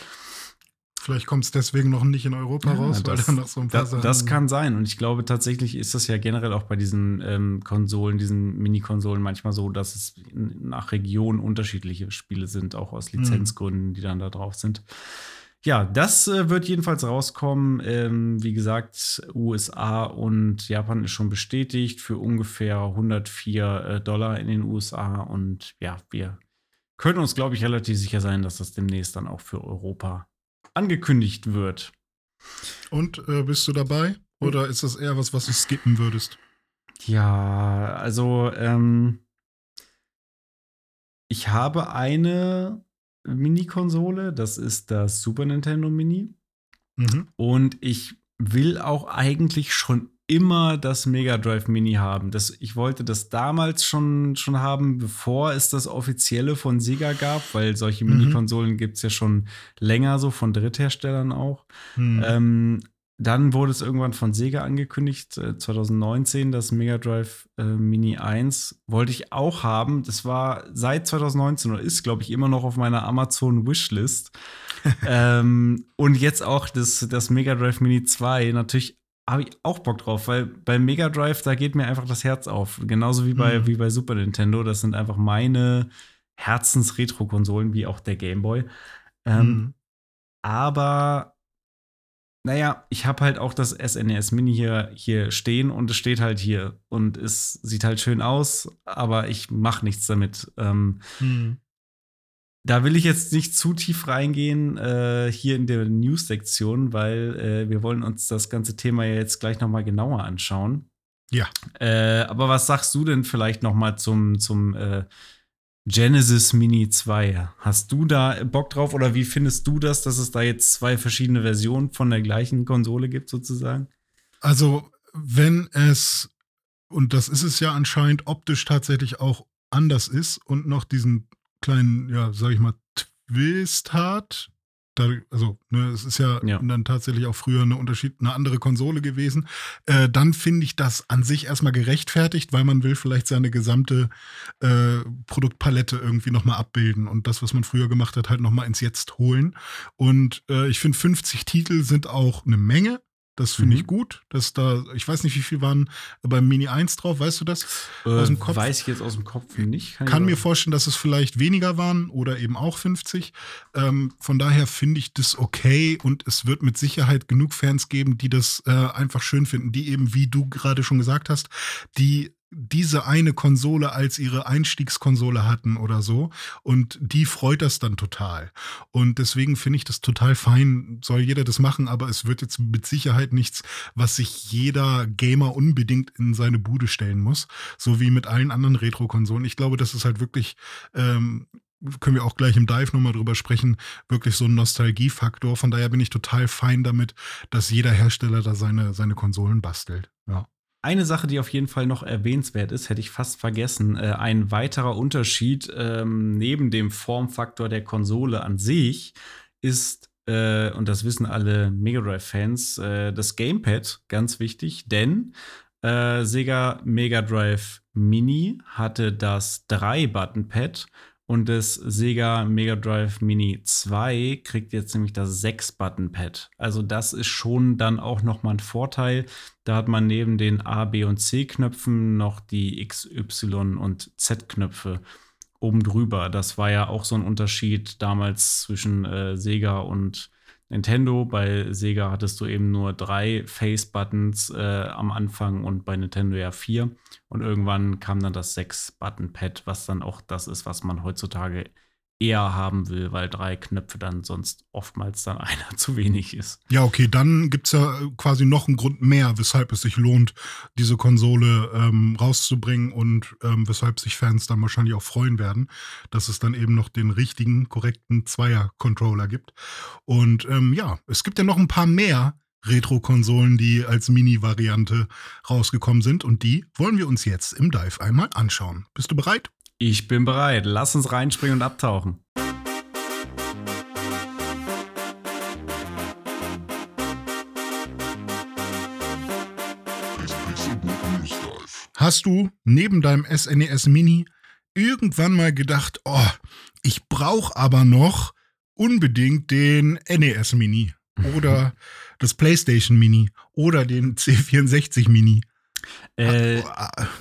Vielleicht kommt es deswegen noch nicht in Europa ja, raus, das, weil da noch so ein paar das, Sachen. Das kann sein. Und ich glaube tatsächlich ist das ja generell auch bei diesen ähm, Konsolen, diesen Mini-Konsolen manchmal so, dass es nach Region unterschiedliche Spiele sind, auch aus mhm. Lizenzgründen, mhm. die dann da drauf sind. Ja, das äh, wird jedenfalls rauskommen. Ähm, wie gesagt, USA und Japan ist schon bestätigt für ungefähr 104 äh, Dollar in den USA. Und ja, wir können uns, glaube ich, relativ sicher sein, dass das demnächst dann auch für Europa angekündigt wird. Und äh, bist du dabei? Oder ist das eher was, was du skippen würdest? Ja, also ähm, ich habe eine Mini-Konsole, das ist das Super Nintendo Mini. Mhm. Und ich will auch eigentlich schon immer das Mega Drive Mini haben. Das, ich wollte das damals schon, schon haben, bevor es das offizielle von Sega gab, weil solche mhm. Mini-Konsolen gibt es ja schon länger, so von Drittherstellern auch. Mhm. Ähm, dann wurde es irgendwann von Sega angekündigt, äh, 2019, das Mega Drive äh, Mini 1 wollte ich auch haben. Das war seit 2019 oder ist, glaube ich, immer noch auf meiner Amazon Wishlist. ähm, und jetzt auch das, das Mega Drive Mini 2. Natürlich habe ich auch Bock drauf, weil bei Mega Drive, da geht mir einfach das Herz auf. Genauso wie bei, mhm. wie bei Super Nintendo. Das sind einfach meine Herzens-Retro-Konsolen, wie auch der Game Boy. Ähm, mhm. Aber naja, ich habe halt auch das SNES e Mini hier, hier stehen und es steht halt hier und es sieht halt schön aus, aber ich mache nichts damit. Ähm, hm. Da will ich jetzt nicht zu tief reingehen äh, hier in der News-Sektion, weil äh, wir wollen uns das ganze Thema ja jetzt gleich noch mal genauer anschauen. Ja. Äh, aber was sagst du denn vielleicht noch mal zum, zum äh, Genesis Mini 2. Hast du da Bock drauf oder wie findest du das, dass es da jetzt zwei verschiedene Versionen von der gleichen Konsole gibt, sozusagen? Also, wenn es, und das ist es ja anscheinend, optisch tatsächlich auch anders ist und noch diesen kleinen, ja, sag ich mal, Twist hat, da, also, ne, es ist ja, ja, dann tatsächlich auch früher eine Unterschied, eine andere Konsole gewesen. Äh, dann finde ich das an sich erstmal gerechtfertigt, weil man will vielleicht seine gesamte äh, Produktpalette irgendwie nochmal abbilden und das, was man früher gemacht hat, halt nochmal ins Jetzt holen. Und äh, ich finde, 50 Titel sind auch eine Menge. Das finde mhm. ich gut. Dass da, ich weiß nicht, wie viel waren beim Mini 1 drauf, weißt du das? Äh, aus dem Kopf? Weiß ich jetzt aus dem Kopf nicht. Kann, Kann mir vorstellen, dass es vielleicht weniger waren oder eben auch 50. Ähm, von daher finde ich das okay und es wird mit Sicherheit genug Fans geben, die das äh, einfach schön finden, die eben, wie du gerade schon gesagt hast, die diese eine Konsole als ihre Einstiegskonsole hatten oder so. Und die freut das dann total. Und deswegen finde ich das total fein. Soll jeder das machen, aber es wird jetzt mit Sicherheit nichts, was sich jeder Gamer unbedingt in seine Bude stellen muss. So wie mit allen anderen Retro-Konsolen. Ich glaube, das ist halt wirklich ähm, können wir auch gleich im Dive nochmal drüber sprechen, wirklich so ein Nostalgiefaktor. Von daher bin ich total fein damit, dass jeder Hersteller da seine, seine Konsolen bastelt. Ja. Eine Sache, die auf jeden Fall noch erwähnenswert ist, hätte ich fast vergessen. Äh, ein weiterer Unterschied ähm, neben dem Formfaktor der Konsole an sich ist, äh, und das wissen alle Mega Drive-Fans, äh, das Gamepad ganz wichtig, denn äh, Sega Mega Drive Mini hatte das 3-Button-Pad und das Sega Mega Drive Mini 2 kriegt jetzt nämlich das 6-Button-Pad. Also das ist schon dann auch nochmal ein Vorteil. Da hat man neben den A, B und C-Knöpfen noch die X, Y und Z-Knöpfe oben drüber. Das war ja auch so ein Unterschied damals zwischen äh, Sega und Nintendo. Bei Sega hattest du eben nur drei Face-Buttons äh, am Anfang und bei Nintendo ja vier. Und irgendwann kam dann das Sechs-Button-Pad, was dann auch das ist, was man heutzutage eher haben will, weil drei Knöpfe dann sonst oftmals dann einer zu wenig ist. Ja, okay, dann gibt es ja quasi noch einen Grund mehr, weshalb es sich lohnt, diese Konsole ähm, rauszubringen und ähm, weshalb sich Fans dann wahrscheinlich auch freuen werden, dass es dann eben noch den richtigen, korrekten Zweier-Controller gibt. Und ähm, ja, es gibt ja noch ein paar mehr Retro-Konsolen, die als Mini-Variante rausgekommen sind und die wollen wir uns jetzt im Dive einmal anschauen. Bist du bereit? Ich bin bereit. Lass uns reinspringen und abtauchen. Hast du neben deinem SNES e Mini irgendwann mal gedacht, oh, ich brauche aber noch unbedingt den NES Mini oder das PlayStation Mini oder den C64 Mini? Äh,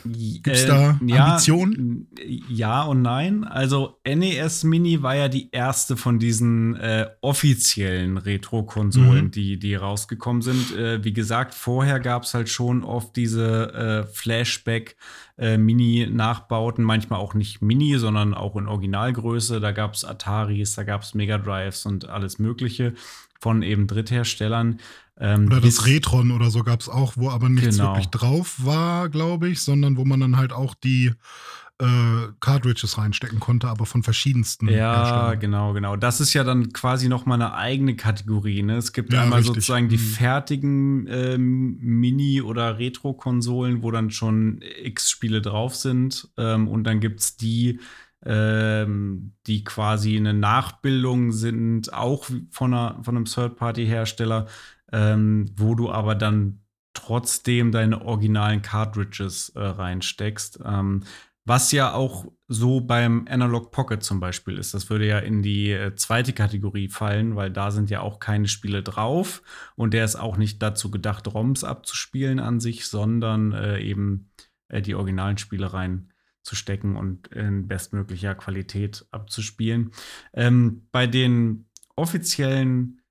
Gibt es da äh, Ambitionen? Ja, ja, und nein. Also NES Mini war ja die erste von diesen äh, offiziellen Retro-Konsolen, mhm. die, die rausgekommen sind. Äh, wie gesagt, vorher gab es halt schon oft diese äh, Flashback-Mini-Nachbauten, manchmal auch nicht Mini, sondern auch in Originalgröße. Da gab es Ataris, da gab es Mega Drives und alles Mögliche von eben Drittherstellern. Ähm, oder das Retron oder so gab es auch, wo aber nichts genau. wirklich drauf war, glaube ich, sondern wo man dann halt auch die äh, Cartridges reinstecken konnte, aber von verschiedensten. Ja, genau, genau. Das ist ja dann quasi noch mal eine eigene Kategorie. Ne? Es gibt ja, einmal richtig. sozusagen die mhm. fertigen ähm, Mini- oder Retro-Konsolen, wo dann schon X Spiele drauf sind. Ähm, und dann gibt es die, ähm, die quasi eine Nachbildung sind, auch von, einer, von einem Third-Party-Hersteller, ähm, wo du aber dann trotzdem deine originalen Cartridges äh, reinsteckst. Ähm, was ja auch so beim Analog Pocket zum Beispiel ist. Das würde ja in die äh, zweite Kategorie fallen, weil da sind ja auch keine Spiele drauf. Und der ist auch nicht dazu gedacht, ROMs abzuspielen an sich, sondern äh, eben äh, die originalen Spiele reinzustecken und in bestmöglicher Qualität abzuspielen. Ähm, bei den offiziellen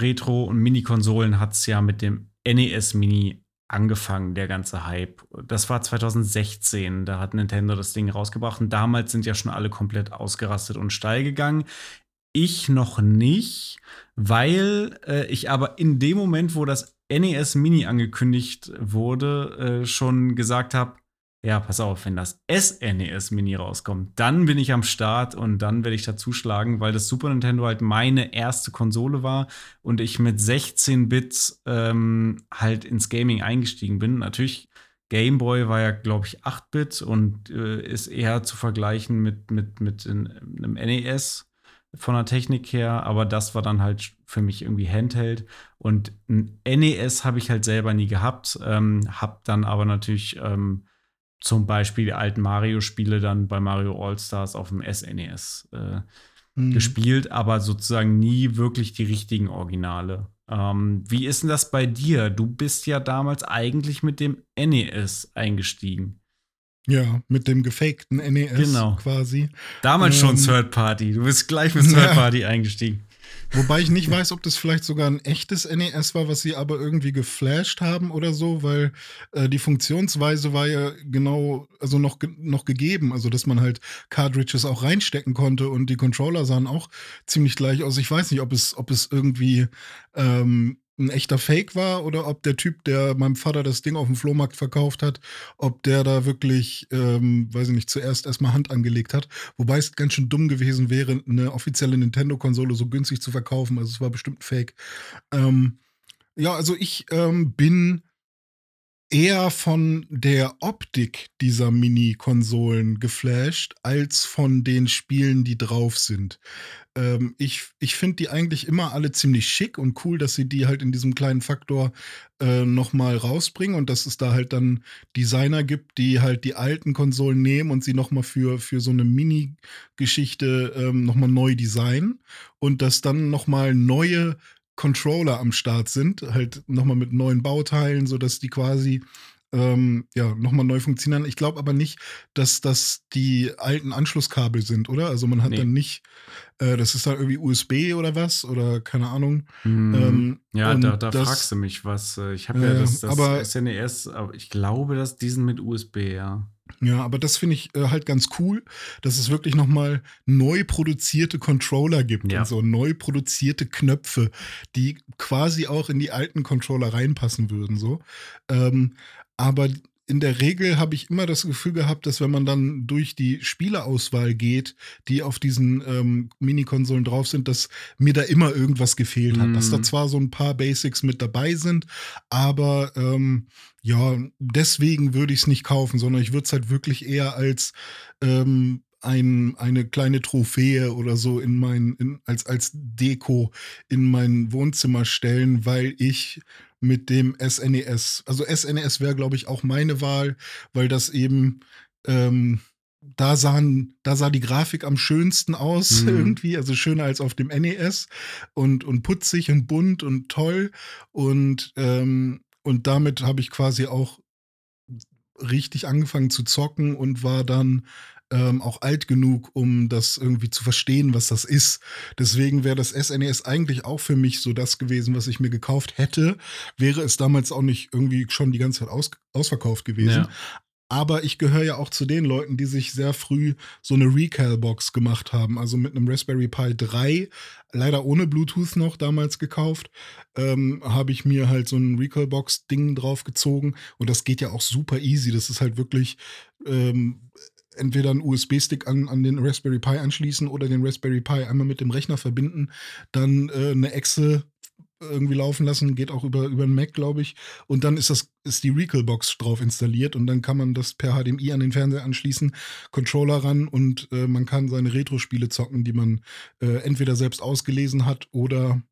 Retro- und Mini-Konsolen hat es ja mit dem NES Mini angefangen, der ganze Hype. Das war 2016, da hat Nintendo das Ding rausgebracht und damals sind ja schon alle komplett ausgerastet und steil gegangen. Ich noch nicht, weil äh, ich aber in dem Moment, wo das NES Mini angekündigt wurde, äh, schon gesagt habe, ja, pass auf, wenn das SNES e Mini rauskommt, dann bin ich am Start und dann werde ich da zuschlagen, weil das Super Nintendo halt meine erste Konsole war und ich mit 16 Bits ähm, halt ins Gaming eingestiegen bin. Natürlich, Game Boy war ja, glaube ich, 8-Bit und äh, ist eher zu vergleichen mit, mit, mit einem NES von der Technik her, aber das war dann halt für mich irgendwie Handheld. Und ein NES habe ich halt selber nie gehabt, ähm, habe dann aber natürlich ähm, zum Beispiel die alten Mario-Spiele dann bei Mario All-Stars auf dem SNES e äh, mhm. gespielt, aber sozusagen nie wirklich die richtigen Originale. Ähm, wie ist denn das bei dir? Du bist ja damals eigentlich mit dem NES eingestiegen. Ja, mit dem gefakten NES genau. quasi. Damals ähm, schon Third Party. Du bist gleich mit Third Party ja. eingestiegen. Wobei ich nicht weiß, ob das vielleicht sogar ein echtes NES war, was sie aber irgendwie geflasht haben oder so, weil äh, die Funktionsweise war ja genau, also noch, noch gegeben, also dass man halt Cartridges auch reinstecken konnte und die Controller sahen auch ziemlich gleich aus. Ich weiß nicht, ob es, ob es irgendwie ähm, ein echter Fake war oder ob der Typ, der meinem Vater das Ding auf dem Flohmarkt verkauft hat, ob der da wirklich, ähm, weiß ich nicht, zuerst erstmal Hand angelegt hat. Wobei es ganz schön dumm gewesen wäre, eine offizielle Nintendo-Konsole so günstig zu verkaufen. Also es war bestimmt ein Fake. Ähm, ja, also ich ähm, bin eher von der Optik dieser Mini-Konsolen geflasht, als von den Spielen, die drauf sind. Ähm, ich ich finde die eigentlich immer alle ziemlich schick und cool, dass sie die halt in diesem kleinen Faktor äh, nochmal rausbringen und dass es da halt dann Designer gibt, die halt die alten Konsolen nehmen und sie nochmal für, für so eine Mini-Geschichte ähm, nochmal neu designen und dass dann nochmal neue Controller am Start sind, halt nochmal mit neuen Bauteilen, sodass die quasi ähm, ja, nochmal neu funktionieren. Ich glaube aber nicht, dass das die alten Anschlusskabel sind, oder? Also man hat nee. dann nicht, äh, das ist dann irgendwie USB oder was oder keine Ahnung. Mm, ähm, ja, da, da das, fragst du mich was. Äh, ich habe ja, ja das, das aber, SNES, aber ich glaube, dass diesen mit USB, ja. Ja, aber das finde ich äh, halt ganz cool, dass es wirklich nochmal neu produzierte Controller gibt ja. und so neu produzierte Knöpfe, die quasi auch in die alten Controller reinpassen würden. So. Ähm, aber in der Regel habe ich immer das Gefühl gehabt, dass wenn man dann durch die Spieleauswahl geht, die auf diesen ähm, Mini-Konsolen drauf sind, dass mir da immer irgendwas gefehlt hat. Mm. Dass da mhm. zwar so ein paar Basics mit dabei sind, aber ähm, ja, deswegen würde ich es nicht kaufen, sondern ich würde es halt wirklich eher als ähm, ein, eine kleine Trophäe oder so in mein, in, als, als Deko in mein Wohnzimmer stellen, weil ich mit dem SNES. Also SNES wäre, glaube ich, auch meine Wahl, weil das eben ähm, da sahen, da sah die Grafik am schönsten aus mhm. irgendwie, also schöner als auf dem NES und, und putzig und bunt und toll und, ähm, und damit habe ich quasi auch richtig angefangen zu zocken und war dann ähm, auch alt genug, um das irgendwie zu verstehen, was das ist. Deswegen wäre das SNES e eigentlich auch für mich so das gewesen, was ich mir gekauft hätte. Wäre es damals auch nicht irgendwie schon die ganze Zeit aus, ausverkauft gewesen. Ja. Aber ich gehöre ja auch zu den Leuten, die sich sehr früh so eine Recall-Box gemacht haben. Also mit einem Raspberry Pi 3, leider ohne Bluetooth noch damals gekauft, ähm, habe ich mir halt so ein Recall-Box-Ding draufgezogen. Und das geht ja auch super easy. Das ist halt wirklich ähm, entweder einen USB-Stick an, an den Raspberry Pi anschließen oder den Raspberry Pi einmal mit dem Rechner verbinden, dann äh, eine Exe irgendwie laufen lassen, geht auch über, über einen Mac, glaube ich. Und dann ist das, ist die Recall-Box drauf installiert und dann kann man das per HDMI an den Fernseher anschließen, Controller ran und äh, man kann seine Retro-Spiele zocken, die man äh, entweder selbst ausgelesen hat oder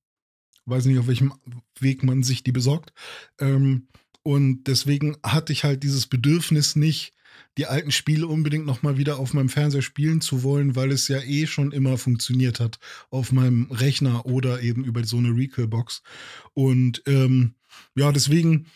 weiß nicht, auf welchem Weg man sich die besorgt. Ähm, und deswegen hatte ich halt dieses Bedürfnis nicht, die alten Spiele unbedingt nochmal wieder auf meinem Fernseher spielen zu wollen, weil es ja eh schon immer funktioniert hat auf meinem Rechner oder eben über so eine Recall-Box. Und ähm, ja, deswegen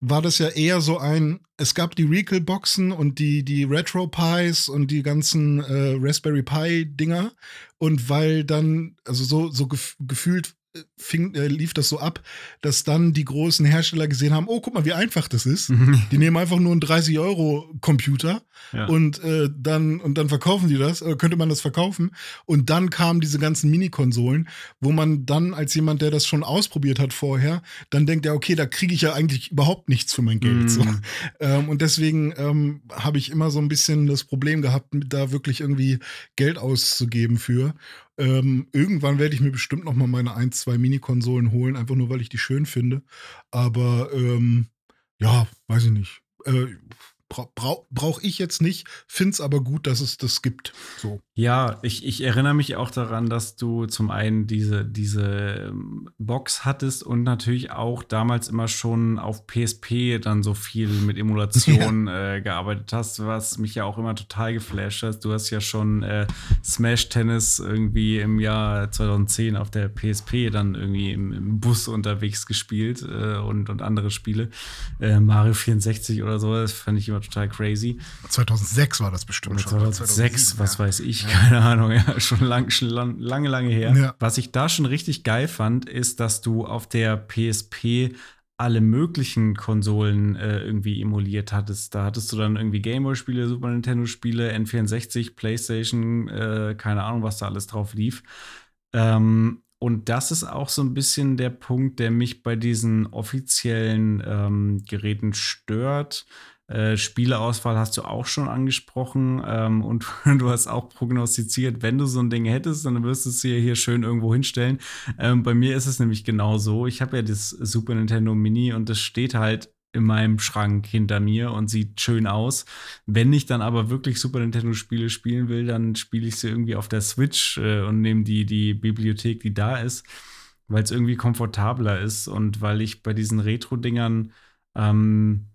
war das ja eher so ein, es gab die Recall-Boxen und die, die Retro-Pies und die ganzen äh, Raspberry Pi-Dinger. Und weil dann, also so, so gef gefühlt fing, äh, lief das so ab, dass dann die großen Hersteller gesehen haben, oh, guck mal, wie einfach das ist. die nehmen einfach nur einen 30-Euro-Computer ja. und, äh, dann, und dann verkaufen die das, äh, könnte man das verkaufen. Und dann kamen diese ganzen Mini-Konsolen, wo man dann als jemand, der das schon ausprobiert hat vorher, dann denkt, ja, okay, da kriege ich ja eigentlich überhaupt nichts für mein Geld. Mhm. So. Ähm, und deswegen ähm, habe ich immer so ein bisschen das Problem gehabt, da wirklich irgendwie Geld auszugeben für. Ähm, irgendwann werde ich mir bestimmt noch mal meine ein, zwei Mini-Konsolen holen, einfach nur, weil ich die schön finde. Aber ähm, ja, weiß ich nicht. Äh, bra brauche ich jetzt nicht, finde es aber gut, dass es das gibt. So. Ja, ich, ich erinnere mich auch daran, dass du zum einen diese, diese ähm, Box hattest und natürlich auch damals immer schon auf PSP dann so viel mit Emulation ja. äh, gearbeitet hast, was mich ja auch immer total geflasht hat. Du hast ja schon äh, Smash Tennis irgendwie im Jahr 2010 auf der PSP dann irgendwie im, im Bus unterwegs gespielt äh, und, und andere Spiele. Äh, Mario 64 oder so, das fand ich immer total crazy. 2006 war das bestimmt schon. 2006, was ja. weiß ich, keine Ahnung, ja, schon, lang, schon lang, lange, lange her. Ja. Was ich da schon richtig geil fand, ist, dass du auf der PSP alle möglichen Konsolen äh, irgendwie emuliert hattest. Da hattest du dann irgendwie Gameboy-Spiele, Super Nintendo-Spiele, N64, PlayStation, äh, keine Ahnung, was da alles drauf lief. Ähm, und das ist auch so ein bisschen der Punkt, der mich bei diesen offiziellen ähm, Geräten stört. Äh, Spieleauswahl hast du auch schon angesprochen ähm, und du hast auch prognostiziert, wenn du so ein Ding hättest, dann wirst du es hier, hier schön irgendwo hinstellen. Ähm, bei mir ist es nämlich genau so. Ich habe ja das Super Nintendo Mini und das steht halt in meinem Schrank hinter mir und sieht schön aus. Wenn ich dann aber wirklich Super Nintendo Spiele spielen will, dann spiele ich sie irgendwie auf der Switch äh, und nehme die, die Bibliothek, die da ist, weil es irgendwie komfortabler ist und weil ich bei diesen Retro-Dingern ähm,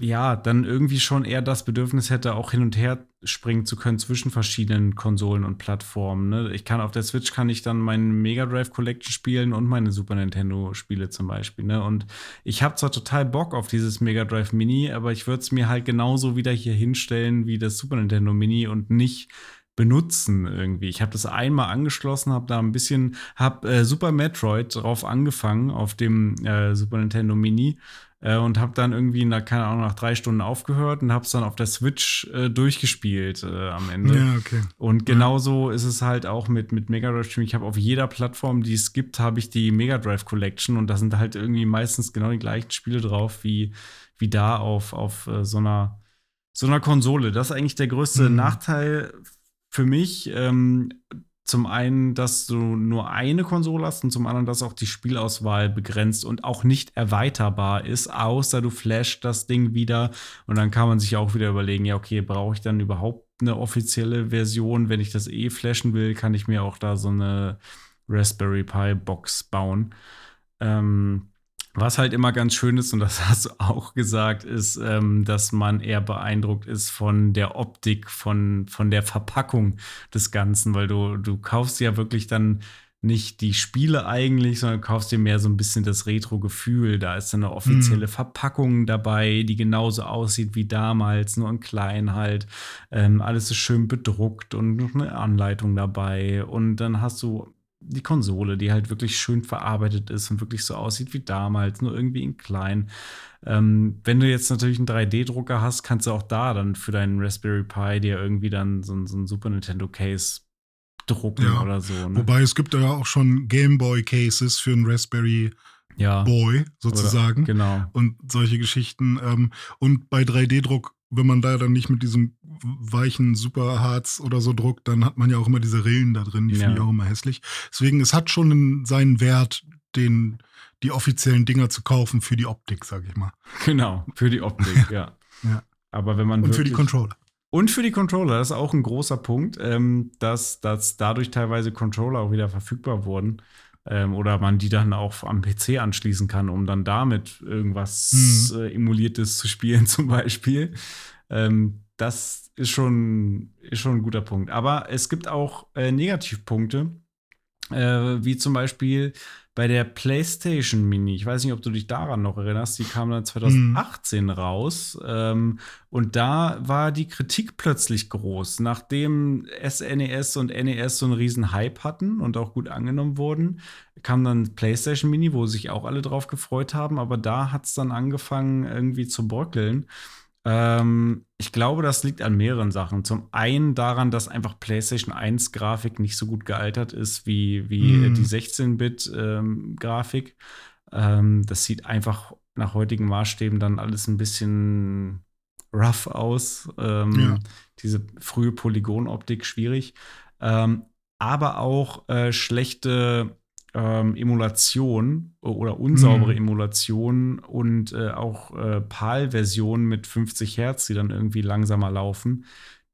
ja, dann irgendwie schon eher das Bedürfnis hätte, auch hin und her springen zu können zwischen verschiedenen Konsolen und Plattformen. Ne? Ich kann auf der Switch kann ich dann meine Mega Drive Collection spielen und meine Super Nintendo Spiele zum Beispiel. Ne? Und ich habe zwar total Bock auf dieses Mega Drive Mini, aber ich würde es mir halt genauso wieder hier hinstellen wie das Super Nintendo Mini und nicht benutzen irgendwie. Ich habe das einmal angeschlossen, habe da ein bisschen, habe äh, Super Metroid drauf angefangen auf dem äh, Super Nintendo Mini äh, und habe dann irgendwie, nach, keine Ahnung, nach drei Stunden aufgehört und habe es dann auf der Switch äh, durchgespielt äh, am Ende. Ja, okay. Und genauso ja. ist es halt auch mit, mit Mega Drive Stream. Ich habe auf jeder Plattform, die es gibt, habe ich die Mega Drive Collection und da sind halt irgendwie meistens genau die gleichen Spiele drauf wie, wie da auf, auf äh, so einer so einer Konsole. Das ist eigentlich der größte mhm. Nachteil für mich. Ähm, zum einen, dass du nur eine Konsole hast und zum anderen, dass auch die Spielauswahl begrenzt und auch nicht erweiterbar ist, außer du flashst das Ding wieder und dann kann man sich auch wieder überlegen, ja, okay, brauche ich dann überhaupt eine offizielle Version? Wenn ich das eh flashen will, kann ich mir auch da so eine Raspberry Pi Box bauen. Ähm, was halt immer ganz schön ist, und das hast du auch gesagt, ist, ähm, dass man eher beeindruckt ist von der Optik, von, von der Verpackung des Ganzen, weil du, du kaufst ja wirklich dann nicht die Spiele eigentlich, sondern kaufst dir mehr so ein bisschen das Retro-Gefühl. Da ist dann eine offizielle mhm. Verpackung dabei, die genauso aussieht wie damals, nur in klein halt. Ähm, alles ist schön bedruckt und noch eine Anleitung dabei. Und dann hast du die Konsole, die halt wirklich schön verarbeitet ist und wirklich so aussieht wie damals, nur irgendwie in klein. Ähm, wenn du jetzt natürlich einen 3D-Drucker hast, kannst du auch da dann für deinen Raspberry Pi dir irgendwie dann so, so ein Super Nintendo Case drucken ja, oder so. Ne? Wobei es gibt ja auch schon Gameboy Cases für einen Raspberry ja. Boy sozusagen. Oder, genau. Und solche Geschichten. Ähm, und bei 3D-Druck wenn man da dann nicht mit diesem weichen Superharz oder so druckt, dann hat man ja auch immer diese Rillen da drin, die ja. finde ich auch immer hässlich. Deswegen, es hat schon seinen Wert, den, die offiziellen Dinger zu kaufen für die Optik, sag ich mal. Genau, für die Optik, ja. ja. Aber wenn man. Und für die Controller. Und für die Controller, das ist auch ein großer Punkt, ähm, dass, dass dadurch teilweise Controller auch wieder verfügbar wurden. Ähm, oder man die dann auch am PC anschließen kann, um dann damit irgendwas mhm. äh, Emuliertes zu spielen, zum Beispiel. Ähm, das ist schon, ist schon ein guter Punkt. Aber es gibt auch äh, Negativpunkte, äh, wie zum Beispiel bei der PlayStation Mini, ich weiß nicht, ob du dich daran noch erinnerst, die kam dann 2018 mhm. raus. Ähm, und da war die Kritik plötzlich groß, nachdem SNES e und NES so einen riesen Hype hatten und auch gut angenommen wurden, kam dann PlayStation Mini, wo sich auch alle drauf gefreut haben, aber da hat es dann angefangen irgendwie zu bröckeln. Ähm, ich glaube, das liegt an mehreren Sachen. Zum einen daran, dass einfach PlayStation 1 Grafik nicht so gut gealtert ist wie, wie mm. die 16-Bit-Grafik. Ähm, ähm, das sieht einfach nach heutigen Maßstäben dann alles ein bisschen rough aus. Ähm, ja. Diese frühe Polygonoptik schwierig. Ähm, aber auch äh, schlechte ähm, Emulation oder unsaubere mhm. Emulation und äh, auch äh, PAL-Versionen mit 50 Hertz, die dann irgendwie langsamer laufen.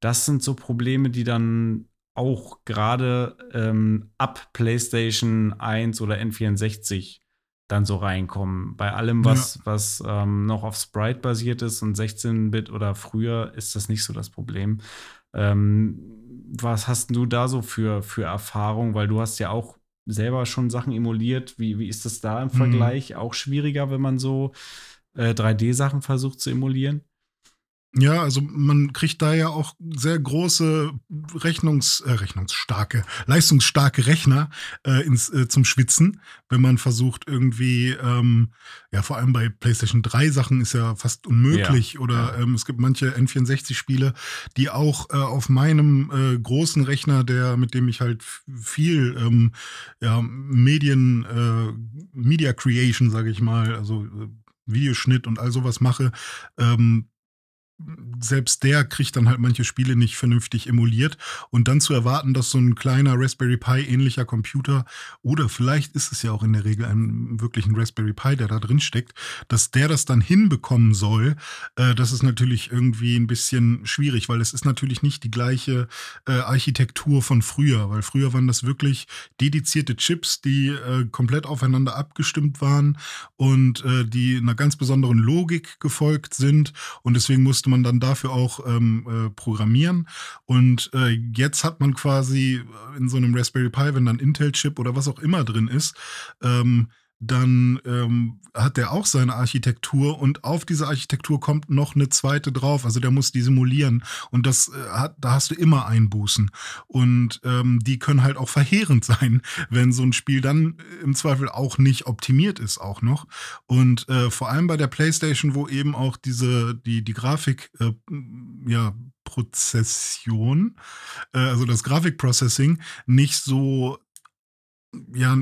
Das sind so Probleme, die dann auch gerade ähm, ab PlayStation 1 oder N64 dann so reinkommen. Bei allem, was, ja. was ähm, noch auf Sprite basiert ist und 16-Bit oder früher, ist das nicht so das Problem. Ähm, was hast du da so für, für Erfahrung? Weil du hast ja auch selber schon Sachen emuliert. Wie, wie ist das da im. Vergleich? Mhm. Auch schwieriger, wenn man so äh, 3D-Sachen versucht zu emulieren? Ja, also man kriegt da ja auch sehr große Rechnungs, äh, rechnungsstarke, leistungsstarke Rechner äh, ins, äh, zum Schwitzen, wenn man versucht irgendwie, ähm, ja vor allem bei PlayStation 3 Sachen ist ja fast unmöglich ja, oder ja. Ähm, es gibt manche N64-Spiele, die auch äh, auf meinem äh, großen Rechner, der mit dem ich halt viel ähm, ja, Medien, äh, Media Creation, sage ich mal, also äh, Videoschnitt und all sowas mache, ähm, selbst der kriegt dann halt manche Spiele nicht vernünftig emuliert. Und dann zu erwarten, dass so ein kleiner Raspberry Pi ähnlicher Computer oder vielleicht ist es ja auch in der Regel ein wirklichen Raspberry Pi, der da drin steckt, dass der das dann hinbekommen soll, äh, das ist natürlich irgendwie ein bisschen schwierig, weil es ist natürlich nicht die gleiche äh, Architektur von früher, weil früher waren das wirklich dedizierte Chips, die äh, komplett aufeinander abgestimmt waren und äh, die einer ganz besonderen Logik gefolgt sind. Und deswegen musste musste man dann dafür auch ähm, äh, programmieren. Und äh, jetzt hat man quasi in so einem Raspberry Pi, wenn dann Intel-Chip oder was auch immer drin ist, ähm, dann ähm, hat der auch seine Architektur und auf diese Architektur kommt noch eine zweite drauf. Also der muss die simulieren und das äh, hat, da hast du immer Einbußen und ähm, die können halt auch verheerend sein, wenn so ein Spiel dann im Zweifel auch nicht optimiert ist auch noch. Und äh, vor allem bei der PlayStation, wo eben auch diese die die Grafik äh, ja Prozession, äh, also das Grafikprocessing nicht so ja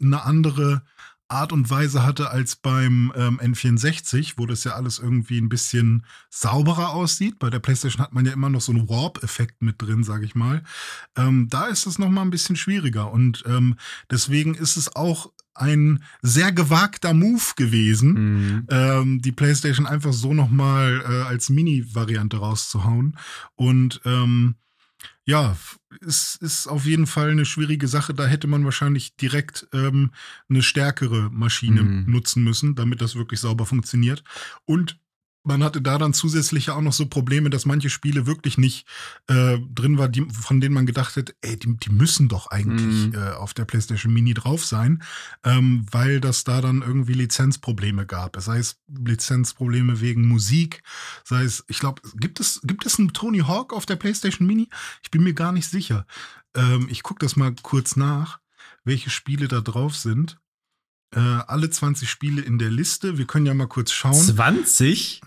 eine andere Art und Weise hatte als beim ähm, N64, wo das ja alles irgendwie ein bisschen sauberer aussieht. Bei der PlayStation hat man ja immer noch so einen Warp-Effekt mit drin, sage ich mal. Ähm, da ist es noch mal ein bisschen schwieriger und ähm, deswegen ist es auch ein sehr gewagter Move gewesen, mhm. ähm, die PlayStation einfach so noch mal äh, als Mini-Variante rauszuhauen und ähm, ja, es ist auf jeden Fall eine schwierige Sache. Da hätte man wahrscheinlich direkt ähm, eine stärkere Maschine mhm. nutzen müssen, damit das wirklich sauber funktioniert. Und man hatte da dann zusätzlich auch noch so Probleme, dass manche Spiele wirklich nicht äh, drin waren, die, von denen man gedacht hat, ey, die, die müssen doch eigentlich mm. äh, auf der PlayStation Mini drauf sein, ähm, weil das da dann irgendwie Lizenzprobleme gab. Sei es Lizenzprobleme wegen Musik, sei es, ich glaube, gibt es, gibt es einen Tony Hawk auf der PlayStation Mini? Ich bin mir gar nicht sicher. Ähm, ich gucke das mal kurz nach, welche Spiele da drauf sind. Äh, alle 20 Spiele in der Liste. Wir können ja mal kurz schauen. 20?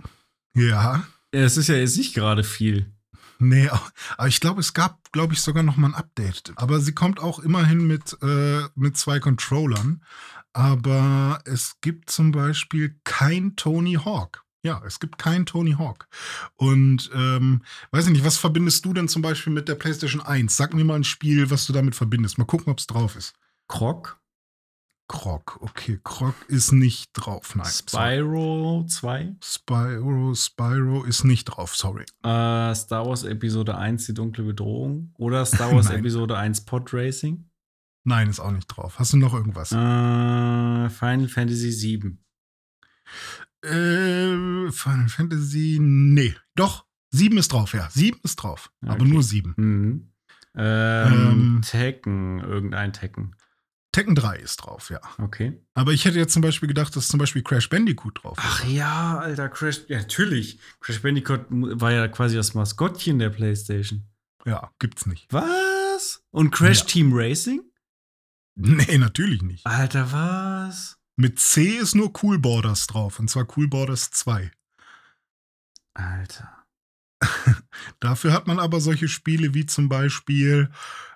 Ja. Es ist ja jetzt nicht gerade viel. Nee, aber ich glaube, es gab, glaube ich, sogar noch mal ein Update. Aber sie kommt auch immerhin mit, äh, mit zwei Controllern. Aber es gibt zum Beispiel kein Tony Hawk Ja, es gibt keinen Tony Hawk. Und ähm, weiß ich nicht, was verbindest du denn zum Beispiel mit der PlayStation 1? Sag mir mal ein Spiel, was du damit verbindest. Mal gucken, ob es drauf ist. Krog? Krog, okay. Krog ist nicht drauf. Nein. Spyro 2? Spyro, Spyro ist nicht drauf, sorry. Äh, Star Wars Episode 1, die dunkle Bedrohung. Oder Star Wars Episode 1, Pod Racing? Nein, ist auch nicht drauf. Hast du noch irgendwas? Äh, Final Fantasy 7. Äh, Final Fantasy, nee. Doch, 7 ist drauf, ja. 7 ist drauf. Okay. Aber nur 7. Mhm. Ähm, ähm, Tekken, irgendein Tekken. Tekken 3 ist drauf, ja. Okay. Aber ich hätte jetzt zum Beispiel gedacht, dass zum Beispiel Crash Bandicoot drauf ist. Ach ja, Alter, Crash, ja, natürlich. Crash Bandicoot war ja quasi das Maskottchen der PlayStation. Ja, gibt's nicht. Was? Und Crash ja. Team Racing? Nee, natürlich nicht. Alter, was? Mit C ist nur Cool Borders drauf, und zwar Cool Borders 2. Alter. Dafür hat man aber solche Spiele wie zum Beispiel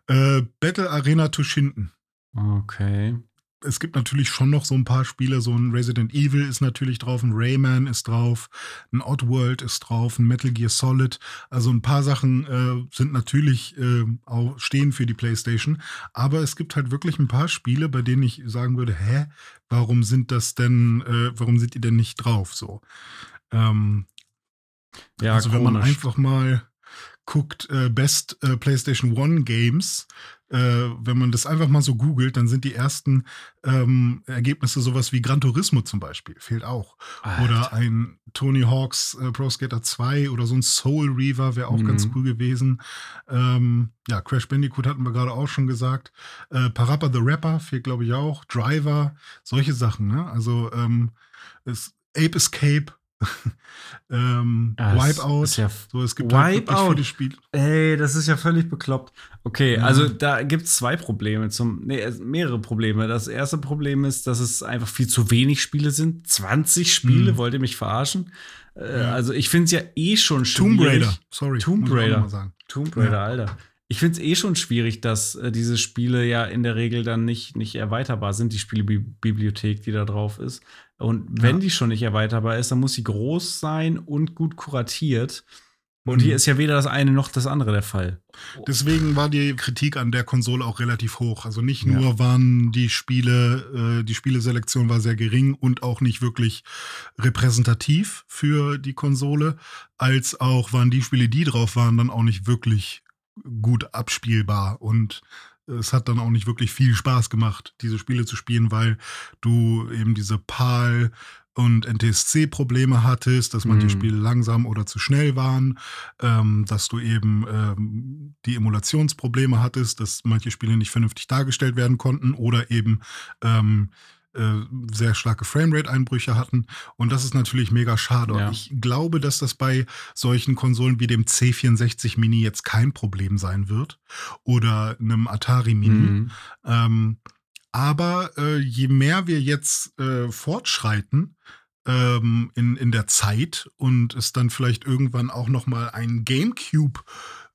äh, Battle Arena Tushinden. Okay. Es gibt natürlich schon noch so ein paar Spiele, so ein Resident Evil ist natürlich drauf, ein Rayman ist drauf, ein Oddworld ist drauf, ein Metal Gear Solid. Also ein paar Sachen äh, sind natürlich äh, auch stehen für die PlayStation. Aber es gibt halt wirklich ein paar Spiele, bei denen ich sagen würde, hä, warum sind das denn, äh, warum sind die denn nicht drauf? So. Ähm, ja, also komisch. wenn man einfach mal guckt, äh, Best äh, PlayStation One Games, äh, wenn man das einfach mal so googelt, dann sind die ersten ähm, Ergebnisse sowas wie Gran Turismo zum Beispiel, fehlt auch. Alter. Oder ein Tony Hawks äh, Pro Skater 2 oder so ein Soul Reaver wäre auch mhm. ganz cool gewesen. Ähm, ja, Crash Bandicoot hatten wir gerade auch schon gesagt. Äh, Parappa the Rapper fehlt, glaube ich, auch. Driver, solche Sachen, ne? Also ähm, es, Ape Escape ähm, ja, Wipeout. Ja so, es gibt Wipeout. Halt viele Spiele. Ey, das ist ja völlig bekloppt. Okay, ja. also da gibt es zwei Probleme, zum, nee, mehrere Probleme. Das erste Problem ist, dass es einfach viel zu wenig Spiele sind. 20 Spiele, mhm. wollt ihr mich verarschen? Äh, ja. Also ich finde es ja eh schon schwierig. Tomb Raider, sorry. Tomb Raider. Tomb Raider, Alter. Ich finde es eh schon schwierig, dass äh, diese Spiele ja in der Regel dann nicht, nicht erweiterbar sind, die Spielebibliothek, die da drauf ist. Und wenn ja. die schon nicht erweiterbar ist, dann muss sie groß sein und gut kuratiert. Und mhm. hier ist ja weder das eine noch das andere der Fall. Deswegen war die Kritik an der Konsole auch relativ hoch. Also nicht nur ja. waren die Spiele, äh, die Spieleselektion war sehr gering und auch nicht wirklich repräsentativ für die Konsole, als auch waren die Spiele, die drauf waren, dann auch nicht wirklich gut abspielbar. Und es hat dann auch nicht wirklich viel Spaß gemacht, diese Spiele zu spielen, weil du eben diese PAL und NTSC-Probleme hattest, dass manche mhm. Spiele langsam oder zu schnell waren, ähm, dass du eben ähm, die Emulationsprobleme hattest, dass manche Spiele nicht vernünftig dargestellt werden konnten oder eben ähm, äh, sehr starke Framerate-Einbrüche hatten. Und das ist natürlich mega schade. Ja. Und ich glaube, dass das bei solchen Konsolen wie dem C64 Mini jetzt kein Problem sein wird. Oder einem Atari Mini. Mhm. Ähm, aber äh, je mehr wir jetzt äh, fortschreiten, ähm, in, in der Zeit und es dann vielleicht irgendwann auch noch mal ein GameCube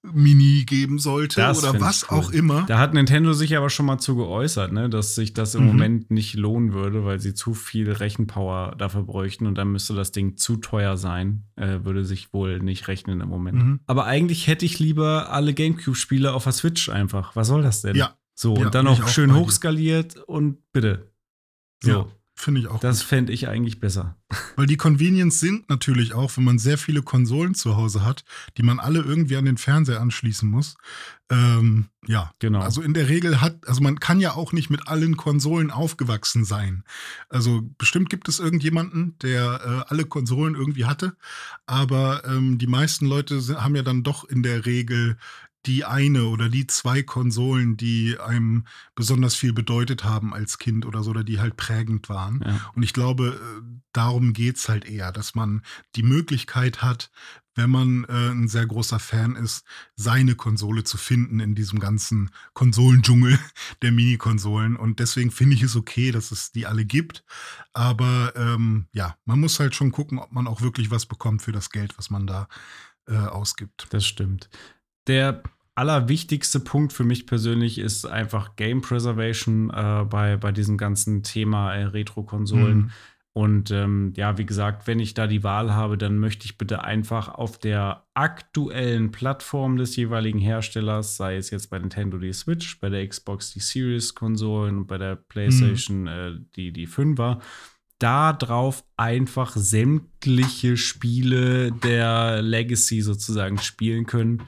Mini geben sollte das oder was cool. auch immer. Da hat Nintendo sich aber schon mal zu geäußert, ne, dass sich das im mhm. Moment nicht lohnen würde, weil sie zu viel Rechenpower dafür bräuchten und dann müsste das Ding zu teuer sein. Äh, würde sich wohl nicht rechnen im Moment. Mhm. Aber eigentlich hätte ich lieber alle GameCube-Spiele auf der Switch einfach. Was soll das denn? Ja. So, ja, und dann noch schön hochskaliert und bitte. So. Ja. Finde ich auch. Das fände ich eigentlich besser. Weil die Convenience sind natürlich auch, wenn man sehr viele Konsolen zu Hause hat, die man alle irgendwie an den Fernseher anschließen muss. Ähm, ja, genau. Also in der Regel hat, also man kann ja auch nicht mit allen Konsolen aufgewachsen sein. Also bestimmt gibt es irgendjemanden, der äh, alle Konsolen irgendwie hatte, aber ähm, die meisten Leute haben ja dann doch in der Regel die eine oder die zwei Konsolen, die einem besonders viel bedeutet haben als Kind oder so, oder die halt prägend waren. Ja. Und ich glaube, äh, darum geht es halt eher, dass man die Möglichkeit hat, wenn man äh, ein sehr großer Fan ist, seine Konsole zu finden in diesem ganzen Konsolendschungel der Mini-Konsolen. Und deswegen finde ich es okay, dass es die alle gibt. Aber ähm, ja, man muss halt schon gucken, ob man auch wirklich was bekommt für das Geld, was man da äh, ausgibt. Das stimmt. Der allerwichtigste Punkt für mich persönlich ist einfach Game Preservation äh, bei, bei diesem ganzen Thema äh, Retro-Konsolen. Mhm. Und ähm, ja, wie gesagt, wenn ich da die Wahl habe, dann möchte ich bitte einfach auf der aktuellen Plattform des jeweiligen Herstellers, sei es jetzt bei Nintendo die Switch, bei der Xbox die Series-Konsolen und bei der PlayStation mhm. äh, die, die 5er, da drauf einfach sämtliche Spiele der Legacy sozusagen spielen können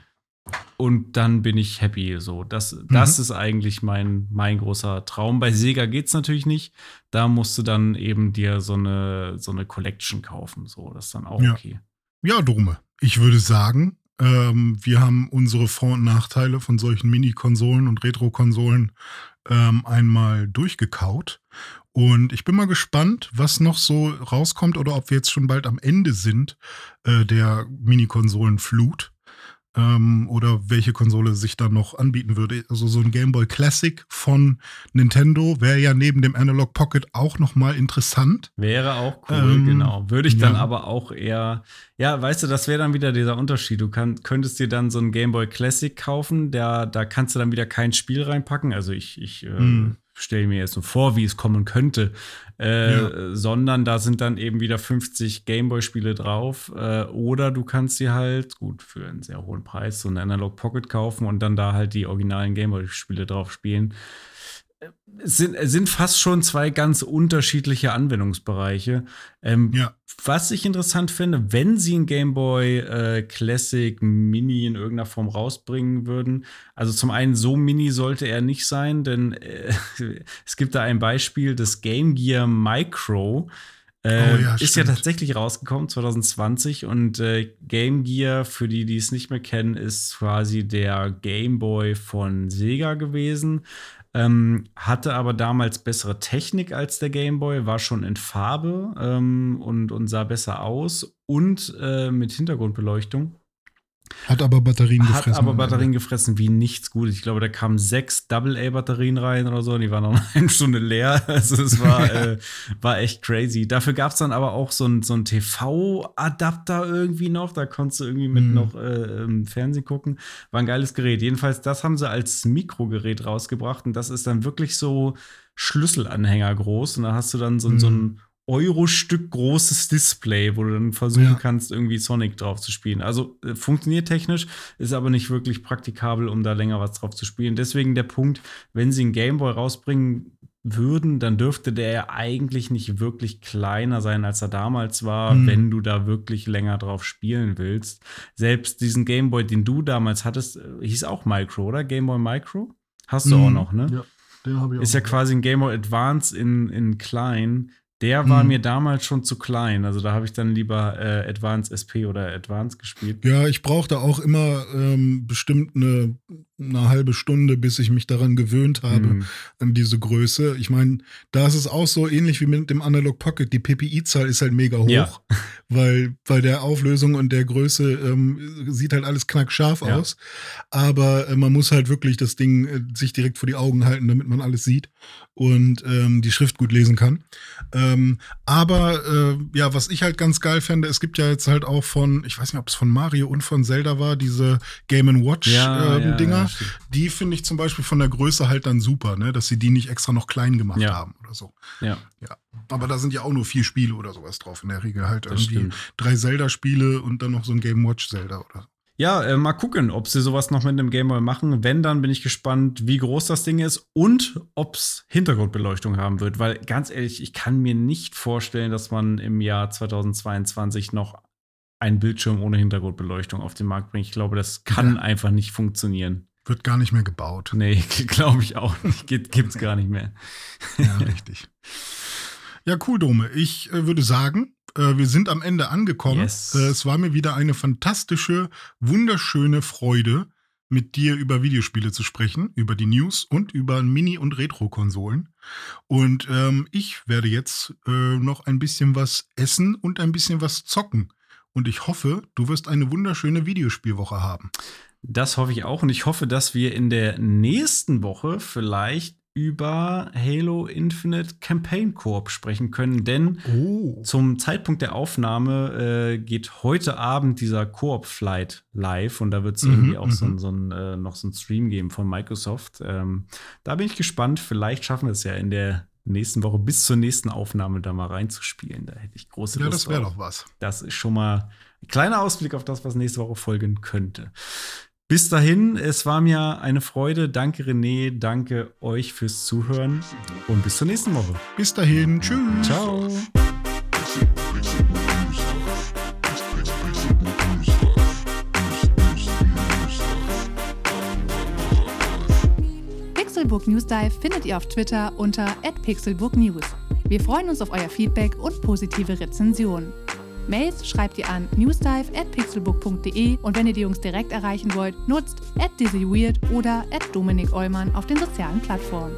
und dann bin ich happy. So, das, mhm. das ist eigentlich mein, mein großer Traum. Bei Sega geht es natürlich nicht. Da musst du dann eben dir so eine, so eine Collection kaufen. So, das ist dann auch ja. okay. Ja, Dome. Ich würde sagen, ähm, wir haben unsere Vor- und Nachteile von solchen Mini-Konsolen und Retro-Konsolen ähm, einmal durchgekaut. Und ich bin mal gespannt, was noch so rauskommt oder ob wir jetzt schon bald am Ende sind äh, der Mini-Konsolen-Flut ähm, oder welche Konsole sich da noch anbieten würde. Also so ein Game Boy Classic von Nintendo wäre ja neben dem Analog Pocket auch noch mal interessant. Wäre auch cool, ähm, genau. Würde ich dann ja. aber auch eher, ja, weißt du, das wäre dann wieder dieser Unterschied. Du kann, könntest dir dann so ein Game Boy Classic kaufen, der, da kannst du dann wieder kein Spiel reinpacken. Also ich, ich äh, mm stelle mir jetzt so vor, wie es kommen könnte, äh, ja. sondern da sind dann eben wieder 50 Gameboy-Spiele drauf. Äh, oder du kannst sie halt, gut, für einen sehr hohen Preis, so einen Analog Pocket kaufen und dann da halt die originalen Gameboy-Spiele drauf spielen sind, sind fast schon zwei ganz unterschiedliche Anwendungsbereiche. Ähm, ja. Was ich interessant finde, wenn sie ein Game Boy äh, Classic Mini in irgendeiner Form rausbringen würden, also zum einen so mini sollte er nicht sein, denn äh, es gibt da ein Beispiel des Game Gear Micro. Äh, oh ja, ist ja tatsächlich rausgekommen 2020 und äh, Game Gear, für die, die es nicht mehr kennen, ist quasi der Game Boy von Sega gewesen. Ähm, hatte aber damals bessere Technik als der Game Boy, war schon in Farbe ähm, und, und sah besser aus und äh, mit Hintergrundbeleuchtung. Hat aber Batterien gefressen. Hat aber Batterien gefressen wie nichts Gutes. Ich glaube, da kamen sechs Double-A-Batterien rein oder so und die waren noch eine Stunde leer. Also es war, äh, war echt crazy. Dafür gab es dann aber auch so einen so TV-Adapter irgendwie noch. Da konntest du irgendwie mit mhm. noch äh, Fernsehen gucken. War ein geiles Gerät. Jedenfalls, das haben sie als Mikrogerät rausgebracht und das ist dann wirklich so Schlüsselanhänger groß. Und da hast du dann so, mhm. so ein Euro-Stück großes Display, wo du dann versuchen ja. kannst, irgendwie Sonic drauf zu spielen. Also äh, funktioniert technisch, ist aber nicht wirklich praktikabel, um da länger was drauf zu spielen. Deswegen der Punkt, wenn sie einen Gameboy rausbringen würden, dann dürfte der ja eigentlich nicht wirklich kleiner sein, als er damals war, mhm. wenn du da wirklich länger drauf spielen willst. Selbst diesen Gameboy, den du damals hattest, äh, hieß auch Micro, oder? Gameboy Micro? Hast du mhm. auch noch, ne? Ja. Den habe ich auch. Ist ja quasi ein Game Boy Advance in, in klein. Der war hm. mir damals schon zu klein. Also da habe ich dann lieber äh, Advanced SP oder Advanced gespielt. Ja, ich brauchte auch immer ähm, bestimmt eine, eine, halbe Stunde, bis ich mich daran gewöhnt habe, hm. an diese Größe. Ich meine, da ist es auch so ähnlich wie mit dem Analog Pocket. Die PPI-Zahl ist halt mega hoch, ja. weil bei der Auflösung und der Größe ähm, sieht halt alles knackscharf ja. aus. Aber äh, man muss halt wirklich das Ding äh, sich direkt vor die Augen halten, damit man alles sieht und ähm, die Schrift gut lesen kann. Ähm, aber äh, ja, was ich halt ganz geil fände, es gibt ja jetzt halt auch von, ich weiß nicht, ob es von Mario und von Zelda war, diese Game Watch ja, ja. Ja, die finde ich zum Beispiel von der Größe halt dann super, ne? dass sie die nicht extra noch klein gemacht haben oder so. Ja. ja. Aber da sind ja auch nur vier Spiele oder sowas drauf. In der Regel halt das irgendwie stimmt. drei Zelda-Spiele und dann noch so ein Game Watch Zelda oder so. Ja, äh, mal gucken, ob sie sowas noch mit einem Gameboy machen. Wenn, dann bin ich gespannt, wie groß das Ding ist und ob es Hintergrundbeleuchtung haben wird. Weil ganz ehrlich, ich kann mir nicht vorstellen, dass man im Jahr 2022 noch einen Bildschirm ohne Hintergrundbeleuchtung auf den Markt bringt. Ich glaube, das kann ja. einfach nicht funktionieren. Wird gar nicht mehr gebaut. Nee, glaube ich auch nicht. Gibt es gar nicht mehr. Ja, richtig. Ja, cool, Dome. Ich äh, würde sagen, äh, wir sind am Ende angekommen. Yes. Äh, es war mir wieder eine fantastische, wunderschöne Freude, mit dir über Videospiele zu sprechen, über die News und über Mini- und Retro-Konsolen. Und ähm, ich werde jetzt äh, noch ein bisschen was essen und ein bisschen was zocken. Und ich hoffe, du wirst eine wunderschöne Videospielwoche haben. Das hoffe ich auch. Und ich hoffe, dass wir in der nächsten Woche vielleicht über Halo Infinite Campaign Coop sprechen können, denn oh. zum Zeitpunkt der Aufnahme äh, geht heute Abend dieser Coop Flight live und da wird es mhm, irgendwie auch so, mhm. so ein, äh, noch so ein Stream geben von Microsoft. Ähm, da bin ich gespannt. Vielleicht schaffen wir es ja in der nächsten Woche bis zur nächsten Aufnahme da mal reinzuspielen. Da hätte ich große ja, Lust das wäre doch was. Das ist schon mal ein kleiner Ausblick auf das, was nächste Woche folgen könnte. Bis dahin, es war mir eine Freude. Danke René, danke euch fürs Zuhören und bis zur nächsten Woche. Bis dahin, tschüss. Ciao. Pixelburg News Dive findet ihr auf Twitter unter @pixelburgnews. Wir freuen uns auf euer Feedback und positive Rezensionen. Mails schreibt ihr an newsdive@pixelbook.de und wenn ihr die Jungs direkt erreichen wollt, nutzt @dizzyweird oder @dominik Eulmann auf den sozialen Plattformen.